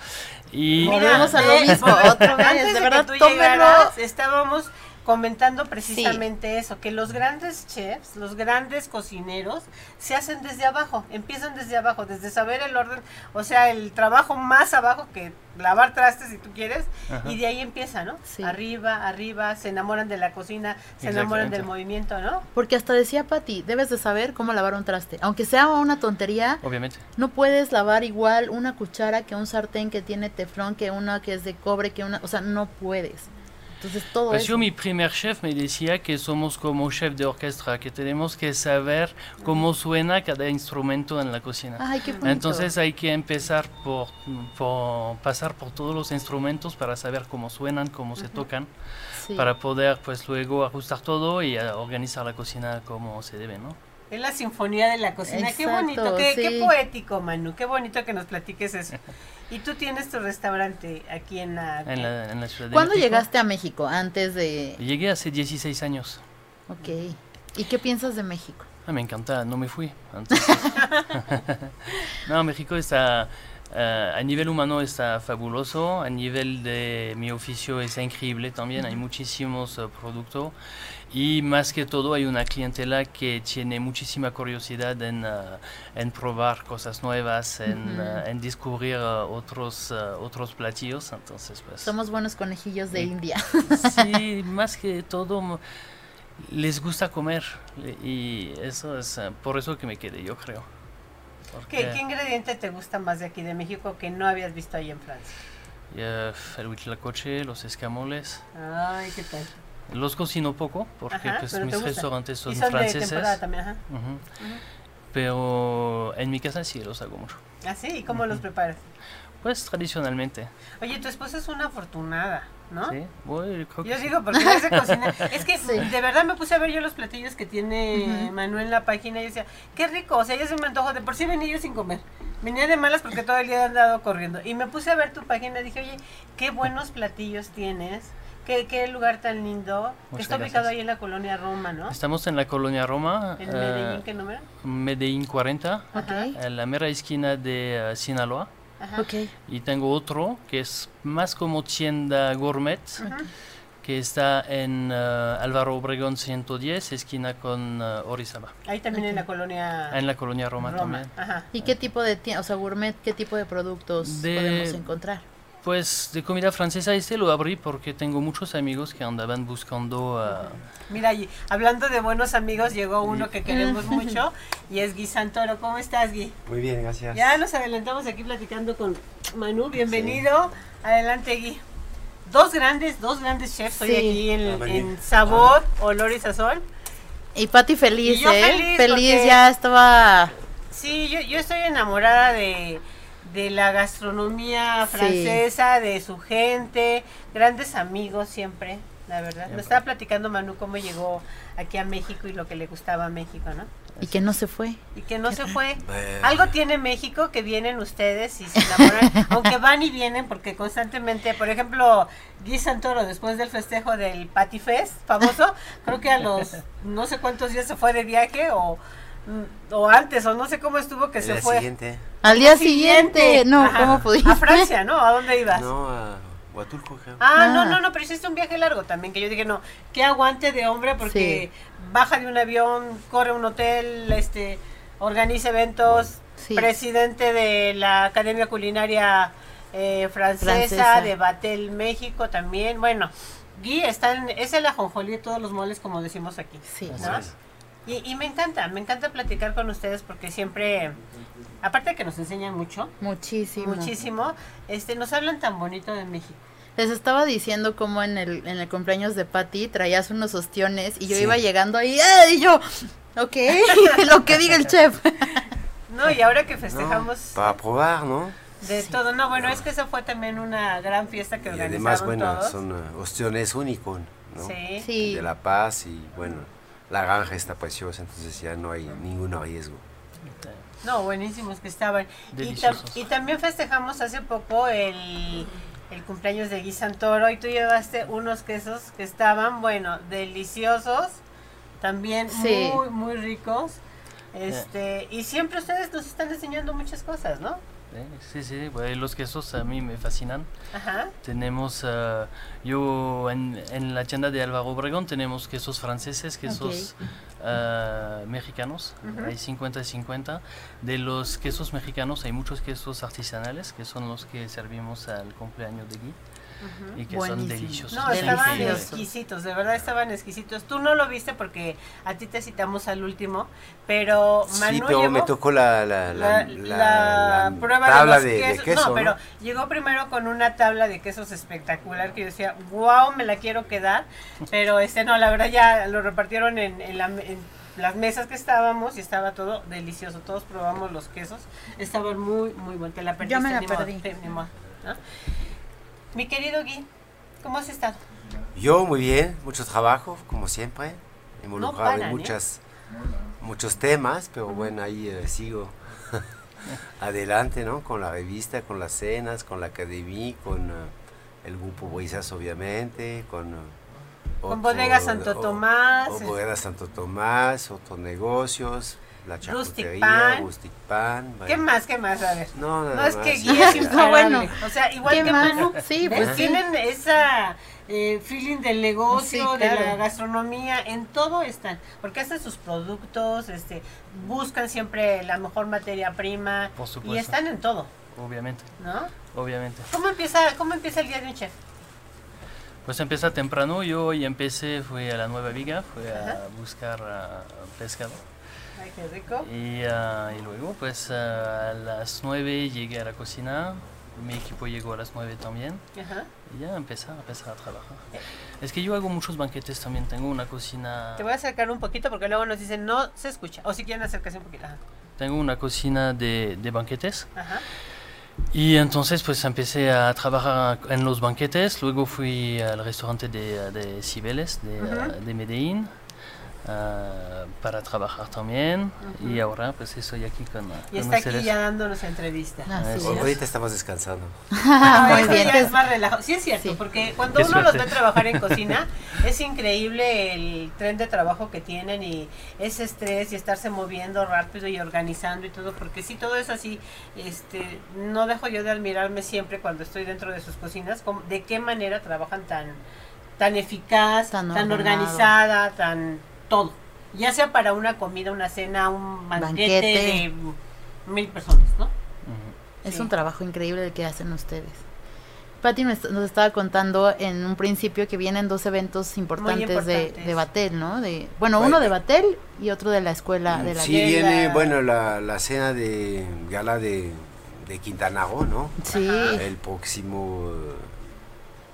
Y Volvemos a lo mismo, otra vez, antes de que verdad, llegaras, estábamos comentando precisamente eso, que los grandes chefs, los grandes cocineros, se hacen desde abajo, empiezan desde abajo, desde saber el orden, o sea, el trabajo más abajo que lavar trastes si tú quieres, Ajá. y de ahí empieza, ¿no? Sí. Arriba, arriba, se enamoran de la cocina, se enamoran del movimiento, ¿no? Porque hasta decía Patti, debes de saber cómo lavar un traste. Aunque sea una tontería, obviamente. no puedes lavar igual una cuchara que un sartén que tiene teflón, que una que es de cobre, que una... O sea, no puedes. Entonces todo Pues eso... yo, mi primer chef me decía que somos como chef de orquesta, que tenemos que saber cómo suena cada instrumento en la cocina. Ay, qué bonito. Entonces hay que empezar por, por pasar por todos los instrumentos para saber cómo suenan, cómo se tocan, Sí. para poder pues luego ajustar todo y eh, organizar la cocina como se debe, ¿no? Es la sinfonía de la cocina. qué Exacto, bonito, qué, qué sí. poético, Manu. Qué bonito que nos platiques eso. *laughs* Y tú tienes tu restaurante aquí en la... En la, en la ciudad de ¿Cuándo México. llegaste a México? Antes de... Llegué hace 16 años. Ok. ¿Y qué piensas de México? Ah, me encanta, no me fui. Entonces- *laughs* no, México está, eh, a nivel humano está fabuloso, a nivel de mi oficio es increíble también, hay muchísimos eh, productos y más que todo hay una clientela que tiene muchísima curiosidad en, en probar cosas nuevas, en, en descubrir otros, otros platillos, entonces pues... Somos buenos conejillos de. India. Sí, *laughs* más que todo les gusta comer y eso es por eso que me quedé, yo creo. ¿Qué, qué ingrediente te gusta más de aquí de México que no habías visto ahí en Francia? el huitlacoche, los escamoles, Ay, qué tal. los cocino poco porque Ajá, pues, mis restaurantes son, y son franceses, también, ajá. pero en mi casa sí los hago mucho. ¿Ah, sí? ¿Y cómo los preparas? Pues tradicionalmente, Oye, tu esposa es una afortunada, ¿no? sí, Bueno, Yo sí. digo, porque no hace cocina. *laughs* Es que Sí. de verdad me puse a ver yo los platillos que tiene Ujú. Manuel en la página y decía, qué rico, o sea, ya se me antojó. De por sí venía yo sin comer. Venía de malas porque todo el día he andado corriendo. Y me puse a ver tu página y dije, oye, qué buenos platillos tienes. Qué, qué lugar tan lindo. que está ubicado gracias. ahí en la colonia Roma, ¿no? Estamos en la colonia Roma, En eh, Medellín, ¿qué número? Medellín 40, Ok. en la mera esquina de eh, Sinaloa. Ajá. Y tengo otro que es más como tienda gourmet, que está en eh, Álvaro Obregón 110, esquina con eh, Orizaba. Ahí también en la colonia En la colonia Roma, también. Ajá. ¿Y qué tipo de tienda, o sea, gourmet, qué tipo de productos De- podemos encontrar? Pues de comida francesa este lo abrí porque tengo muchos amigos que andaban buscando... eh, Mira, y hablando de buenos amigos, llegó uno que queremos *laughs* mucho y es Gui Santoro. ¿Cómo estás, Gui? Muy bien, gracias. Ya nos adelantamos aquí platicando con Manu. Bienvenido. Adelante, Gui. Dos grandes, dos grandes chefs hoy aquí en, Ah, en Sabor, Olor y Sazón. Y Pati feliz, Y yo ¿eh? feliz, Feliz, porque- ya estaba... Sí, yo, yo estoy enamorada de, de la gastronomía Sí. francesa, de su gente, grandes amigos siempre, la verdad. Me estaba platicando Manu cómo llegó aquí a México y lo que le gustaba a México, ¿no? Y que no se fue. Y que no se fue. Algo tiene México que vienen ustedes y se enamoran, *laughs* aunque van y vienen porque constantemente, por ejemplo, Guy Santoro después del festejo del Patty Fest famoso, creo que a los *laughs* no sé cuántos días se fue de viaje o, o antes o no sé cómo estuvo que el se día fue. siguiente. Al día siguiente, no, Ajá. ¿cómo pudiste? A Francia, ¿no? ¿A dónde ibas? No, a Huatulco. Ah, no, Ah. no, no, pero hiciste un viaje largo también, que yo dije, no, qué aguante de hombre porque baja de un avión, corre a un hotel, este, organiza eventos, Sí. presidente de la Academia Culinaria eh, francesa, Francesa. de Batel México también. Bueno, Gui está en, es el ajonjolí de todos los moles, como decimos aquí. Sí. ¿no? Y, y me encanta, me encanta platicar con ustedes porque siempre, aparte de que nos enseñan mucho, Muchísimo. muchísimo, este, nos hablan tan bonito de México. Les estaba diciendo cómo en el, en el cumpleaños de Patty traías unos ostiones y yo Sí. iba llegando ahí ¡ay! y yo, ok, *laughs* lo que diga el chef. *laughs* No, y ahora que No, festejamos para probar, ¿no? de todo, no, bueno, es que esa fue también una gran fiesta que Y organizaron además, bueno, todos. son eh, ostiones únicos, ¿no? Sí. Sí. De La Paz y, bueno, la granja está preciosa, entonces ya no hay ningún riesgo. No, buenísimos que estaban. Y, y también festejamos hace poco el, el cumpleaños de Gui Santoro y tú llevaste unos quesos que estaban, bueno, deliciosos, también Sí. muy, muy ricos. Este, y siempre ustedes nos están enseñando muchas cosas, ¿no? Eh, Sí, sí, los quesos a mí me fascinan. Ajá. Tenemos, ah, yo en, en la tienda de Álvaro Obregón tenemos quesos franceses, quesos ah, mexicanos, hay 50 y 50. De los quesos mexicanos hay muchos quesos artesanales que son los que servimos al cumpleaños de Y que son deliciosos. No, estaban exquisitos, de verdad estaban exquisitos. Tú no lo viste porque a ti te citamos al último, pero Manu sí, pero llevó- me tocó la, la, la, la, la la- la prueba tabla de, de, los de quesos. queso, no, ¿no? pero llegó primero con una tabla de quesos espectacular que yo decía, wow, me la quiero quedar. Pero este no, la verdad ya lo repartieron en, en la- en las mesas que estábamos y estaba todo delicioso. Todos probamos los quesos. Estaban muy, muy buenos. Te la perdiste. Yo me la perdí. te- ni modo, ¿no? Mi querido Gui, ¿cómo has estado? Yo muy bien, mucho trabajo, como siempre, involucrado paran, ¿eh? en muchas, muchos temas, pero bueno, ahí eh, sigo *laughs* adelante, ¿no? Con la revista, con las cenas, con la academia, con eh, el grupo Brisas, obviamente, con... Con Bodega Santo o- Tomás, o eh. Bodega Santo Tomás, otros negocios, la Rustic Pan. Rustic Pan. ¿Qué bueno. más? ¿Qué más? A ver. No, nada No, es que es *laughs* No, imparable. bueno. O sea, igual ¿Qué que más? Manu. Sí, pues sí. Tienen esa eh, feeling del negocio, Sí, de la gastronomía, en todo están. Porque hacen sus productos, este, buscan siempre la mejor materia prima. Por Y supuesto. están en todo, Obviamente, ¿no? obviamente. ¿Cómo empieza, cómo empieza el día de un chef? Pues empieza temprano, yo hoy empecé, fui a la Nueva Viga, fui Ajá. a buscar pescado. Qué rico. Y, ah, y luego, pues ah, a las 9 llegué a la cocina, mi equipo llegó a las 9 también, Ajá. y ya empezar, empezar a trabajar. Es que yo hago muchos banquetes también, tengo una cocina, Te voy a acercar un poquito porque luego nos dicen no se escucha. O si quieren acercarse un poquito. Ajá. tengo una cocina de, de banquetes. Ajá. Y entonces pues empecé a trabajar en los banquetes, luego fui al restaurante de, de Cibeles, de, Ujú. ah, de Medellín, ah, para trabajar también. Y ahora pues estoy aquí con, ah, Y con está aquí ya dándonos entrevista. Eso. es. Ahorita estamos descansando. Ah, *laughs* Muy bien. ya es más relajado. Sí es cierto, Sí. porque cuando Qué uno los ve trabajar en *laughs* cocina, es increíble el tren de trabajo que tienen y ese estrés y estarse moviendo rápido y organizando y todo, porque sí, todo eso así, este, no dejo yo de admirarme siempre cuando estoy dentro de sus cocinas, cómo- de qué manera trabajan tan, tan eficaz, Tan organizada, tan todo. Ya sea para una comida, una cena, un banquete, Banquete. de mil personas, ¿no? Es Sí. un trabajo increíble el que hacen ustedes. Patti nos, estaba contando en un principio que vienen dos eventos importantes, de, importantes. de Batel, ¿no? De, bueno, uno de Batel y otro de la escuela de la Sí, viene, bueno, la, la cena de gala de, de Quintana Roo, ¿no? Sí, El próximo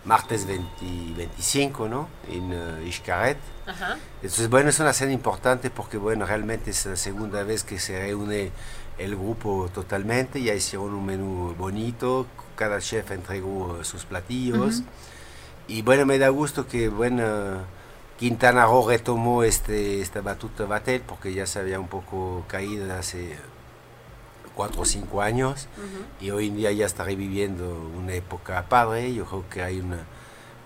martes 20 25, ¿no? En eh, Xcaret. Ajá. Entonces, bueno, es una cena importante porque, bueno, realmente es la segunda vez que se reúne el grupo totalmente. Ya hicieron un menú bonito, cada chef entregó eh, sus platillos. Ujú. Y bueno, me da gusto que, bueno, Quintana Roo retomó este, esta batuta Batel porque ya se había un poco caído hace cuatro o cinco años ujú. y hoy en día ya está reviviendo una época padre. Yo creo que hay una,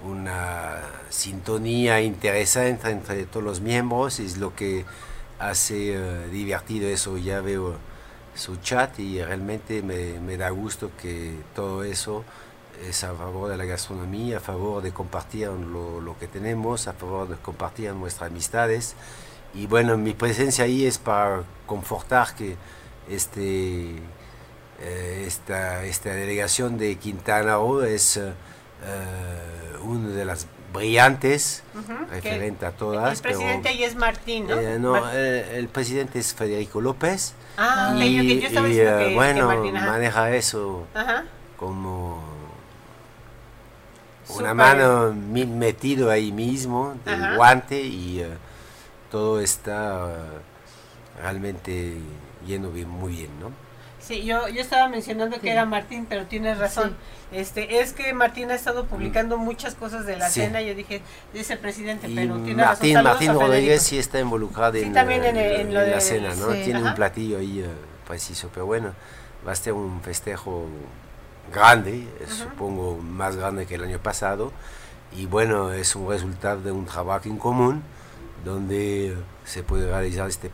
una sintonía interesante entre todos los miembros, es lo que hace eh, divertido eso. Ya veo su chat y realmente me, me da gusto que todo eso es a favor de la gastronomía, a favor de compartir lo, lo que tenemos, a favor de compartir nuestras amistades. Y bueno, mi presencia ahí es para confortar que este eh, esta, esta delegación de Quintana Roo es eh, una de las brillantes, referente a todas. El presidente ahí es Martín, ¿no? Eh, eh, el presidente es Federico López. Ah, y, ok, yo estaba y, eh, que- bueno, maneja eso Ajá. como una mano mi- metido ahí mismo, del Ajá. guante, y eh, todo está eh, realmente yendo bien, muy bien, ¿no? Sí, yo, yo estaba mencionando que era Martín, pero tienes razón. Este, es que Martín ha estado publicando muchas cosas de la Sí. cena. Yo dije, es el presidente, Y pero tiene Martín, razón. Martín. Rodríguez sí está involucrado Sí, en, también en el- en lo la de- cena, ¿no? sí, Tiene ajá. un platillo ahí eh, preciso, pero bueno, va a ser un festejo grande, eh, supongo más grande que el año pasado, y bueno, es un resultado de un trabajo en común donde se puede realizar este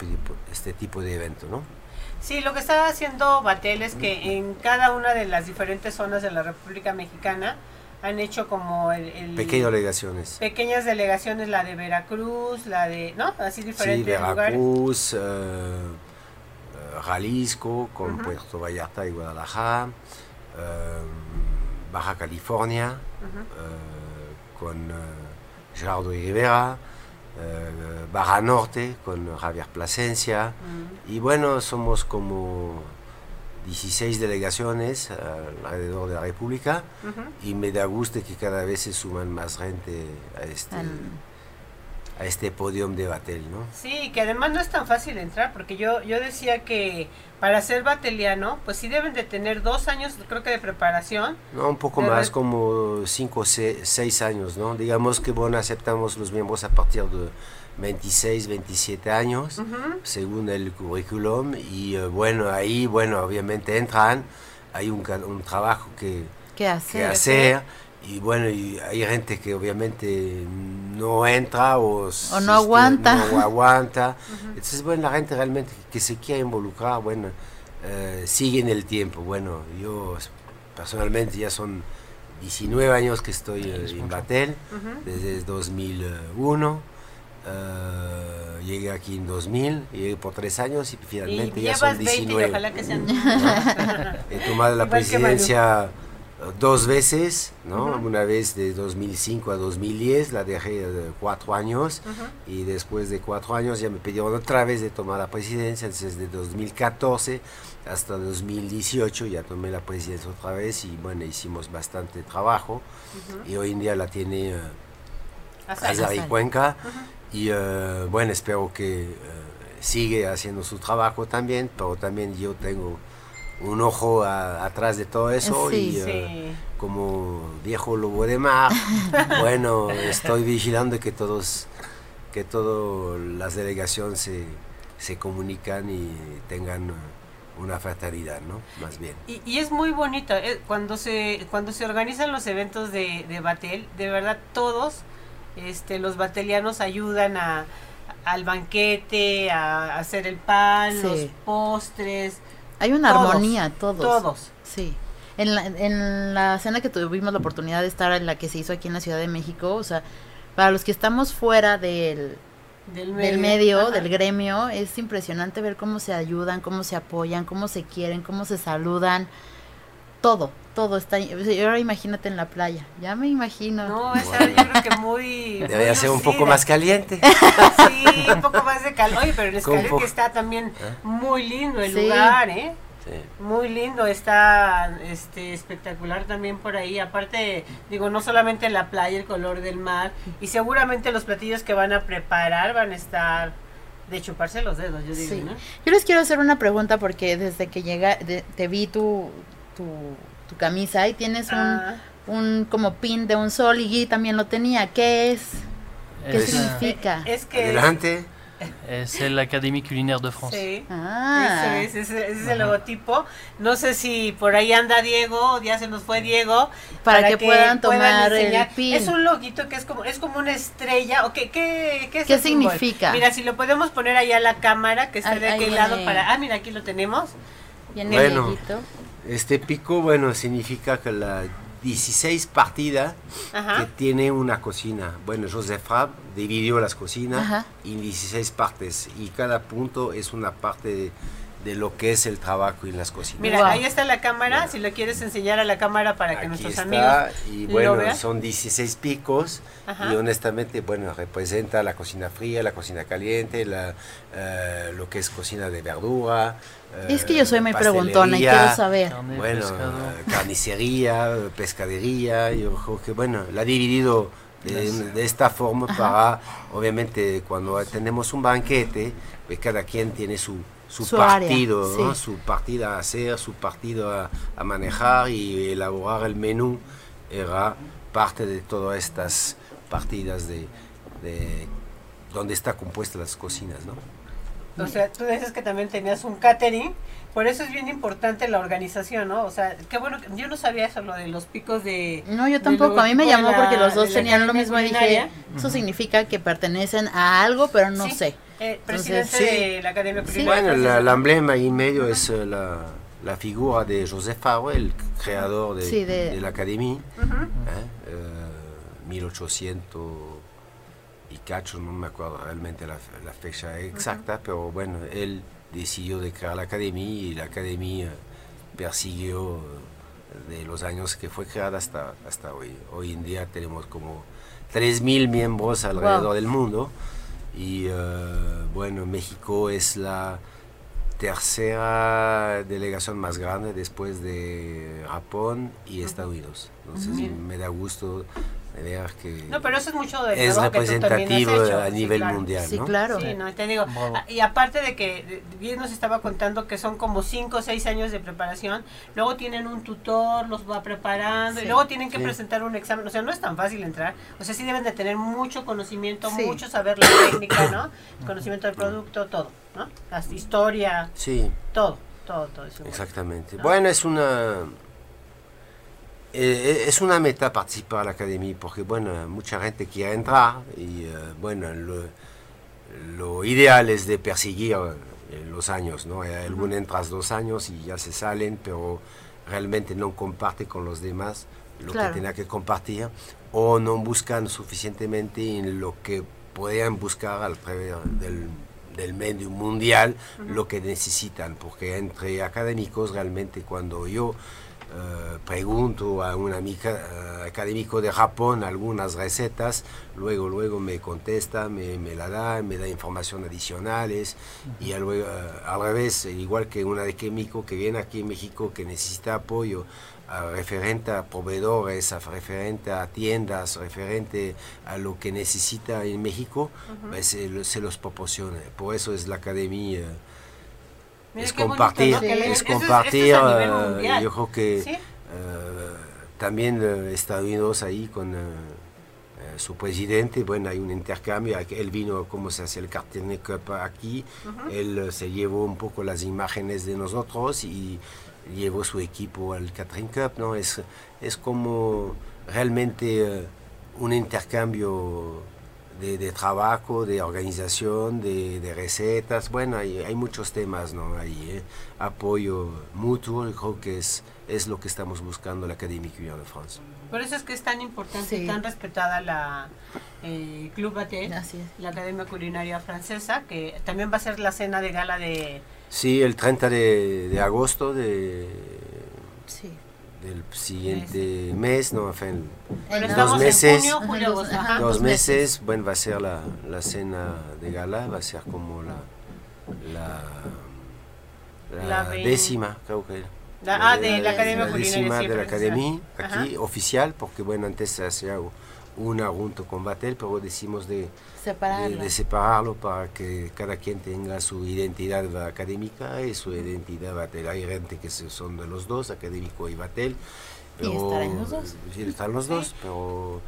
este tipo de evento, ¿no? Sí, lo que está haciendo Batel es que en cada una de las diferentes zonas de la República Mexicana han hecho como el... el- Pequeñas delegaciones. pequeñas delegaciones, la de Veracruz, la de... ¿No? Así Sí, diferentes lugares. Veracruz, eh, eh, Jalisco, con Puerto Vallarta y Guadalajara, eh, Baja California, con Gerardo Rivera, eh, Baja Norte, con Javier Plasencia, y bueno, somos como 16 delegaciones eh, alrededor de la República, y me da gusto que cada vez se suman más gente a este, Al- a este podium de Batel, ¿no? Sí, que además no es tan fácil entrar, porque yo, yo decía que para ser bateliano, pues sí deben de tener dos años, creo que de preparación. No, un poco más, como 5 o 6 años, ¿no? Digamos que, bueno, aceptamos los miembros a partir de 26, 27 años, según el currículum, y eh, bueno, ahí, bueno, obviamente entran, hay un, un trabajo que, ¿Qué que hacer? Y bueno, y hay gente que obviamente no entra o, O no aguanta. no *laughs* aguanta. Entonces, bueno, la gente realmente que se quiere involucrar, bueno, eh, sigue en el tiempo. Bueno, yo personalmente ya son 19 años que estoy eh, en Batel, desde 2001. eh, llegué aquí en 2000, llegué por tres años y Y finalmente ya llevas son 20 y 19. ojalá que sean... *laughs* He *laughs* tomado la presidencia dos veces, ¿no? Una vez de 2005 a 2010, la dejé de cuatro años y después de cuatro años ya me pidieron otra vez de tomar la presidencia, entonces de 2014 hasta 2018 ya tomé la presidencia otra vez y bueno, hicimos bastante trabajo y hoy en día la tiene eh, Azar. Azari. Cuenca y eh, bueno, espero que eh, sigue haciendo su trabajo también, pero también yo tengo un ojo a- atrás de todo eso Sí. y eh, como viejo lobo de mar, *laughs* bueno, estoy vigilando que todos, que todas las delegaciones se, se comunican y tengan eh, una fraternidad, ¿no? Más bien. Y, y es muy bonito, eh, cuando se cuando se organizan los eventos de, de Batel, de verdad todos este, los batelianos ayudan a, al banquete, a, hacer el pan, Sí. los postres, Hay una Todos, armonía, todos. todos. Sí. En la, en la cena que tuvimos la oportunidad de estar, en la que se hizo aquí en la Ciudad de México, o sea, para los que estamos fuera del, Del del medio, del gremio, es impresionante ver cómo se ayudan, cómo se apoyan, cómo se quieren, cómo se saludan. Todo, todo está. ahora imagínate en la playa. Ya me imagino. No, yo creo que muy... Debería muy ser un poco más caliente. *laughs* Sí, un poco más de calor. Oye, pero el escalón que está también muy lindo el Sí. lugar, ¿eh? Sí. Muy lindo, está este espectacular también por ahí. Aparte, digo, no solamente la playa, el color del mar, y seguramente los platillos que van a preparar van a estar de chuparse los dedos, yo digo, Sí. ¿no? Yo les quiero hacer una pregunta porque desde que llega, de- te vi tu, tu, tu camisa y tienes un, Ah, un como pin de un sol y Guy también lo tenía. ¿Qué es? ¿Qué Es, significa? es que Adelante. es el Académie Culinaire de France. sí. Ah, Eso es, ese, ese es el logotipo. No sé si por ahí anda Diego, ya se nos fue Diego. Para que puedan tomar el enseñar. pin. Es un loguito que es como es como una estrella. ¿O qué, qué, qué, es ¿Qué el símbolo? significa? Mira, si lo podemos poner allá a la cámara, que está Ahí- de aquel lado para... Ah, mira, aquí lo tenemos. viene Bueno. Este pico, bueno, significa que la 16 partida que tiene una cocina. Bueno, Joseph Rab dividió las cocinas Ajá. en 16 partes y cada punto es una parte de lo que es el trabajo y las cocinas. Mira, Wow. ahí está la cámara, si lo quieres enseñar a la cámara para que Aquí nuestros está, amigos y lo bueno, vean. son 16 picos Ajá. y honestamente, bueno, representa la cocina fría, la cocina caliente, la, eh, lo que es cocina de verdura. eh, Es que yo soy muy preguntona y quiero saber. Bueno, carnicería, pescadería, yo creo que bueno, la ha dividido de, de esta forma para, obviamente, cuando tenemos un banquete, pues cada quien tiene su, su, Su área, partido, ¿no? sí. su partido a hacer, su partido a, a manejar y elaborar el menú era parte de todas estas partidas de, de donde está compuesta las cocinas, ¿no? O sea, tú dices que también tenías un catering, por eso es bien importante la organización, ¿no? O sea, qué bueno, que- yo no sabía eso, lo de los picos de... No, yo tampoco. A mí me llamó la- porque los dos tenían lo mismo y dije, eso significa que pertenecen a algo, pero no Sí, sé. Eh, presidente sí. de la Academia Sí. Culinaria. Bueno, la, emblema ahí en medio es eh, la, la figura de Joseph Favre, el creador de, Sí, de- de la academia, Ujú. ¿eh? Eh, 1800 y cacho, no me acuerdo realmente la, la fecha exacta, pero bueno, él decidió de crear la academia y la academia persiguió eh, de los años que fue creada hasta, hasta hoy. Hoy en día tenemos como 3.000 miembros alrededor Wow. del mundo y eh, bueno, México es la tercera delegación más grande después de Japón y Estados Unidos. Entonces me da gusto que No, pero eso es mucho del es trabajo que tú también has representativo hecho, a sí, nivel claro. mundial. Sí, ¿no? claro. Sí, no, te digo, Bravo. y aparte de que de- bien nos estaba contando que son como 5 o 6 años de preparación, luego tienen un tutor, los va preparando, y luego tienen que Sí. presentar un examen, o sea, no es tan fácil entrar, o sea, sí deben de tener mucho conocimiento, Sí. mucho saber la técnica, ¿no? *coughs* Conocimiento del producto, todo, ¿no? La historia, Sí, todo, todo, todo eso. exactamente. ¿no? Bueno, es una eh, es una meta participar a la academia porque bueno, mucha gente quiere entrar y eh, bueno, lo, lo ideal es de perseguir eh, los años, ¿no? Algún entras dos años y ya se salen, pero realmente no comparte con los demás lo Claro. que tenía que compartir o no buscan suficientemente en lo que podían buscar al través del, del medio mundial lo que necesitan, porque entre académicos realmente cuando yo eh, pregunto a un amica, eh, académico de Japón algunas recetas, luego luego me contesta, me, me la da, me da información adicionales y al, eh, al revés, igual que un académico que viene aquí en México que necesita apoyo a referente a proveedores, a referente a tiendas, referente a lo que necesita en México, pues, se, se los proporciona. Por eso es la academia. Mira es bonito, compartir, es eso es- compartir. es eh, yo creo que ¿Sí? eh, también eh, Estados Unidos ahí con su presidente, bueno, hay un intercambio. Él vino, como se hace el Cartene Cup aquí, él se llevó un poco las imágenes de nosotros y llevó su equipo al Catherine Cup, ¿no? Es, es como realmente un intercambio de, de trabajo, de organización, de, de recetas. Bueno, hay, hay muchos temas, ¿no? Ahí, ¿eh? Apoyo mutuo, creo que es, es lo que estamos buscando en la Académie Cuillère de France. Por eso es que es tan importante y tan respetada la eh, Club Batel, la Academia Culinaria Francesa, que también va a ser la cena de gala de... Sí, el 30 de, de agosto de, Sí. Del siguiente mes, ¿no? Enfin, Bueno, En estamos dos meses. en junio, julio, Ajá, agosto. dos- ajá. ajá. dos dos meses, meses. bueno, va a ser la, la cena de gala, va a ser como la, la, la, La vein- décima, creo que. La- ah, de la Academia la décima de la academia, aquí, Ajá. oficial, porque bueno, antes se hacía una junto con Batel, pero decimos de, de, Separarlo. de separarlo para que cada quien tenga su identidad académica y su identidad Batel. Hay gente que son de los dos, académico y Batel. Y estarán los dos. Sí, están los dos, pero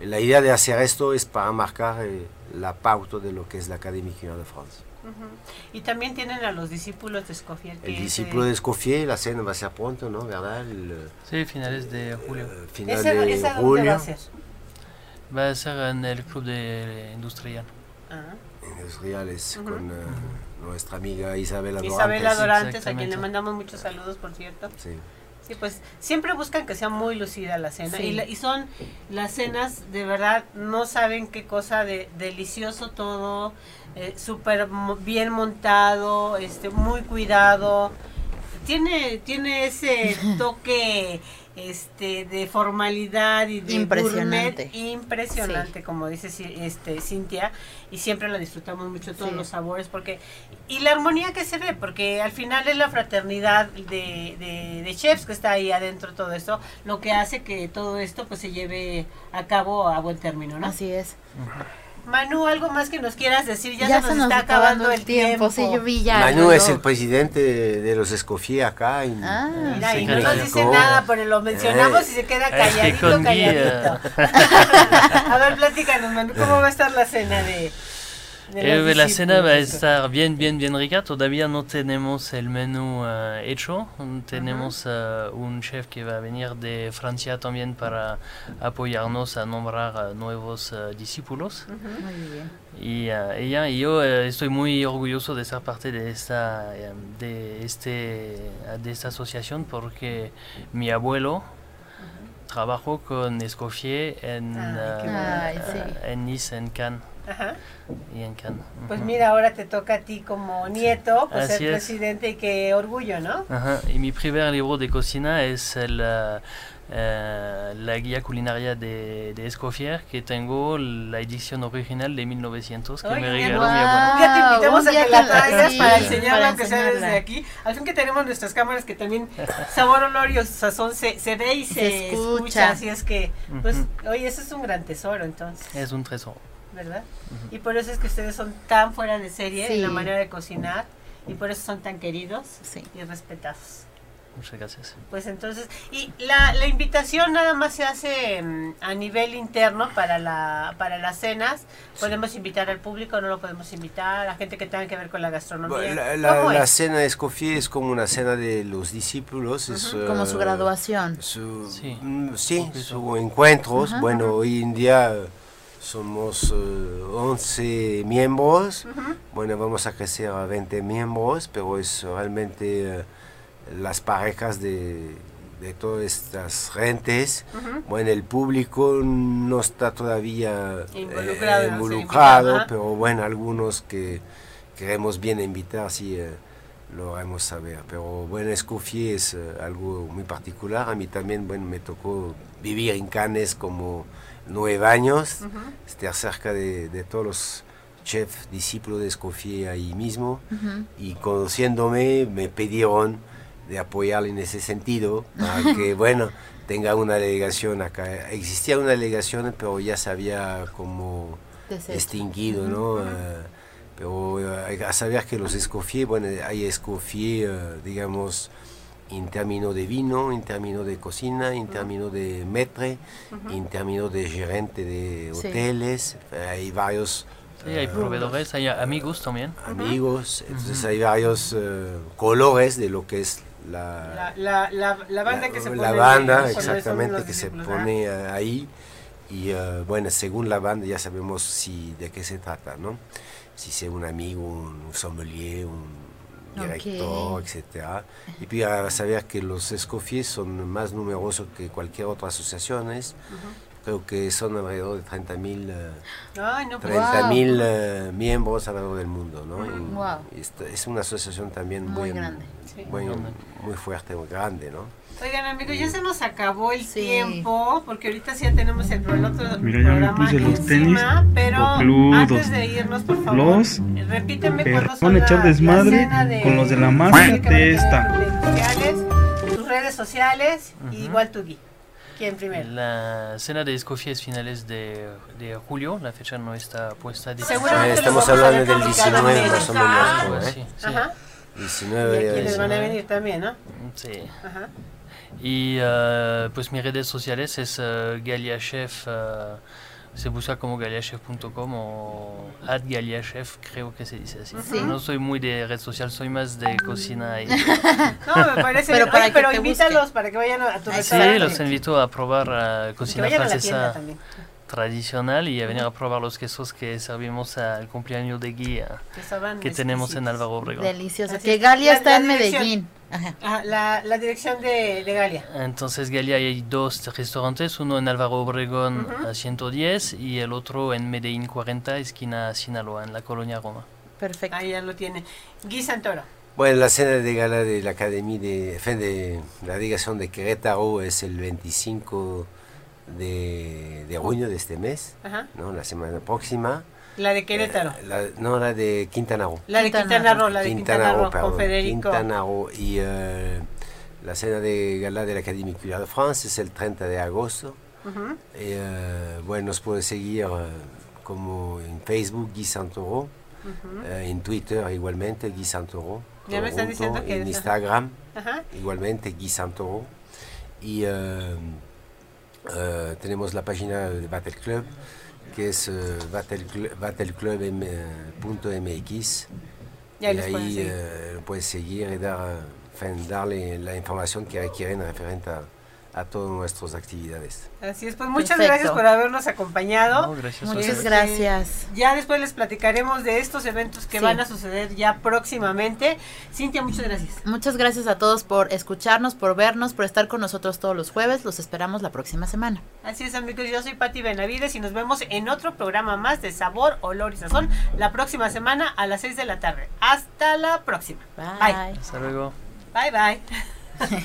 la idea de hacer esto es para marcar eh, la pauta de lo que es la Cuillère de France. Ujú. Y también tienen a los discípulos de Escofiel. El discípulo de Escoffier, la cena va a ser pronto, ¿no? ¿Verdad? El Sí, finales de julio. eh, final ¿Esa, de esa julio. va a ser? Va a ser en el club de industrial. Ah. Ujú. con eh, nuestra amiga Isabela Dorantes. Isabela Dorantes, a quien le mandamos muchos saludos, por cierto. Sí. Sí, pues siempre buscan que sea muy lucida la cena. Y, y, son las cenas, de verdad, no saben qué cosa de delicioso todo, eh, súper bien montado, este muy cuidado. Tiene, tiene ese *laughs* toque este de formalidad y de impresionante. impresionante como dice este Cintia y siempre la disfrutamos mucho todos los sabores porque y la armonía que se ve porque al final es la fraternidad de, de, chefs que está ahí adentro todo esto lo que hace que todo esto pues se lleve a cabo a buen término no así es Manu, algo más que nos quieras decir, ya, se, nos está acabando el tiempo. Sí, yo vi ya Manu es el presidente de, los Escoffier acá. En, ah, mira, y no nos dice nada, pero lo mencionamos y se queda calladito, calladito. *laughs* *laughs* a ver, platícanos, Manu, ¿cómo va a estar la cena de, eh, la cena va a estar bien, bien, bien rica. Todavía no tenemos el menú uh, hecho. Tenemos uh, un chef que va a venir de Francia también para apoyarnos a nombrar nuevos uh, discípulos. Muy bien. Y ella y yo estoy muy orgulloso de ser parte de esta, de este, de esta asociación porque mi abuelo trabajó con Escoffier en, en Nice, en Cannes. Ajá. Y en Cannes. Pues mira, ahora te toca a ti como nieto, pues ser presidente y qué orgullo, ¿no? Ajá. Y mi primer libro de cocina es el, uh, la guía culinaria de, de, Escoffier, que tengo la edición original de 1900 que me regaló mi abuelo. Un día te invitamos a que la traigas para enseñarla, aunque sea desde aquí. Al fin que tenemos nuestras cámaras que también *laughs* sabor, olor y sazón se, se ve y se, escucha. Así es que, pues, oye, eso es un gran tesoro entonces. Es un tesoro. ¿verdad? Y por eso es que ustedes son tan fuera de serie en la manera de cocinar y por eso son tan queridos y respetados. Muchas gracias. Pues entonces, y la, la invitación nada más se hace mm, a nivel interno para la para las cenas. Podemos invitar al público, no lo podemos invitar a la gente que tenga que ver con la gastronomía. La, cena de Escoffier es como una cena de los discípulos, es, como su graduación. sí, mm, sí su encuentros. Bueno, hoy en día somos 11 eh, miembros, bueno, vamos a crecer a 20 miembros, pero es realmente eh, las parejas de, de, todas estas gentes. Bueno, el público no está todavía eh, involucrado, pero bueno, algunos que queremos bien invitar, sí lo haremos saber. Pero bueno, Escoffier es algo muy particular. A mí también, bueno, me tocó vivir en Cannes como nueve años, estar cerca de, de, todos los chefs, discípulos de Escoffier ahí mismo, y conociéndome me pidieron de apoyarle en ese sentido, para que, *laughs* bueno, tenga una delegación acá. Existía una delegación, pero ya se había como extinguido, ¿no? Eh, pero eh, a saber que los Escoffier, bueno, hay Escoffier, eh, digamos, en términos de vino, en términos de cocina, en términos de metre, en términos de gerente de hoteles, hay varios... Sí, hay proveedores, hay amigos también. Amigos, entonces hay varios eh, colores de lo que es la, la, la, banda que se pone La banda, exactamente, que se pone ahí. Y uh, bueno, según la banda ya sabemos si de qué se trata, ¿no? Si es un amigo, un sommelier, un director, etcétera. Y puis a saber que los escofies son más numerosos que cualquier otra asociación. Creo que son alrededor de 30 mil no, 30 mil uh, miembros alrededor del mundo. ¿no? Wow. Es una asociación también muy, muy grande, muy, muy fuerte, muy grande. ¿no? Oigan amigos, ya se nos acabó el tiempo, porque ahorita sí ya tenemos el, el otro Mira, programa ya me puse los tenis pero antes de irnos, por favor, los repíteme cuándo son echar desmadre con los de la masa de esta. Tus redes sociales, uh -huh. igual tu Gui. ¿Quién primero? La cena de Escofía es finales de, de, julio, la fecha no está puesta. Seguramente estamos hablando del 19 más o menos. ¿eh? Sí, sí. Ajá. 19 y aquí les van a venir también, ¿no? Sí. Ajá. Y uh, pues mis redes sociales es uh, GaliaChef, uh, se busca como galiachef.com o at galiachef, creo que se dice así. ¿Sí? No soy muy de red social, soy más de cocina. Y... *laughs* no, me parece pero, para Oye, pero invítalos busque. para que vayan a tu restaurante. Sí, los invito a probar uh, cocina francesa. Tradicional y a venir a probar los quesos que servimos al cumpleaños de guía Que que tenemos en. Álvaro Obregón. Delicioso. Que. Galia La- está la en. Medellín. Ajá. Ajá, la, la dirección de, de Galia. Entonces, Galia hay dos restaurantes, uno en Álvaro Obregón a 110 y el otro en Medellín 40, esquina Sinaloa, en la colonia Roma. Perfecto. Ahí ya lo tiene. Gui Santoro. Bueno, la cena de gala de la Academia de, de la delegación de Querétaro es el 25 de, de junio de este mes, Ajá. ¿no? la semana próxima. La de Querétaro. Eh, la- no, la de Quintana Roo. la de Quintana Roo. La de Quintana Roo, con perdón, Federico. Quintana Roo. Y eh, la cena de gala de la Académie Culinaire de France es el 30 de agosto. Ujú. Y, eh, bueno, nos puede seguir eh, como en Facebook, Guy Santoro, eh, en Twitter igualmente, Guy Santoro. Ya me están diciendo que En Instagram, Ajá. igualmente, Guy Santoro. Y eh, eh, tenemos la página de Battle Club, que es eh, battleclub.mx. Ya y ahí eh, lo puedes seguir y dar, eh, darle la información que requieren referente a, a todas nuestras actividades. Así es, pues muchas Perfecto. gracias por habernos acompañado. No, gracias Muchas gracias. Ya después les platicaremos de estos eventos que Sí. van a suceder ya próximamente. Cintia, muchas gracias. Muchas gracias a todos por escucharnos, por vernos, por estar con nosotros todos los jueves. Los esperamos la próxima semana. Así es, amigos, yo soy Patti Benavides y nos vemos en otro programa más de Sabor, Olor y Sazón la próxima semana a las 6 de la tarde. Hasta la próxima. Bye. Bye, Hasta luego. bye. bye. *laughs*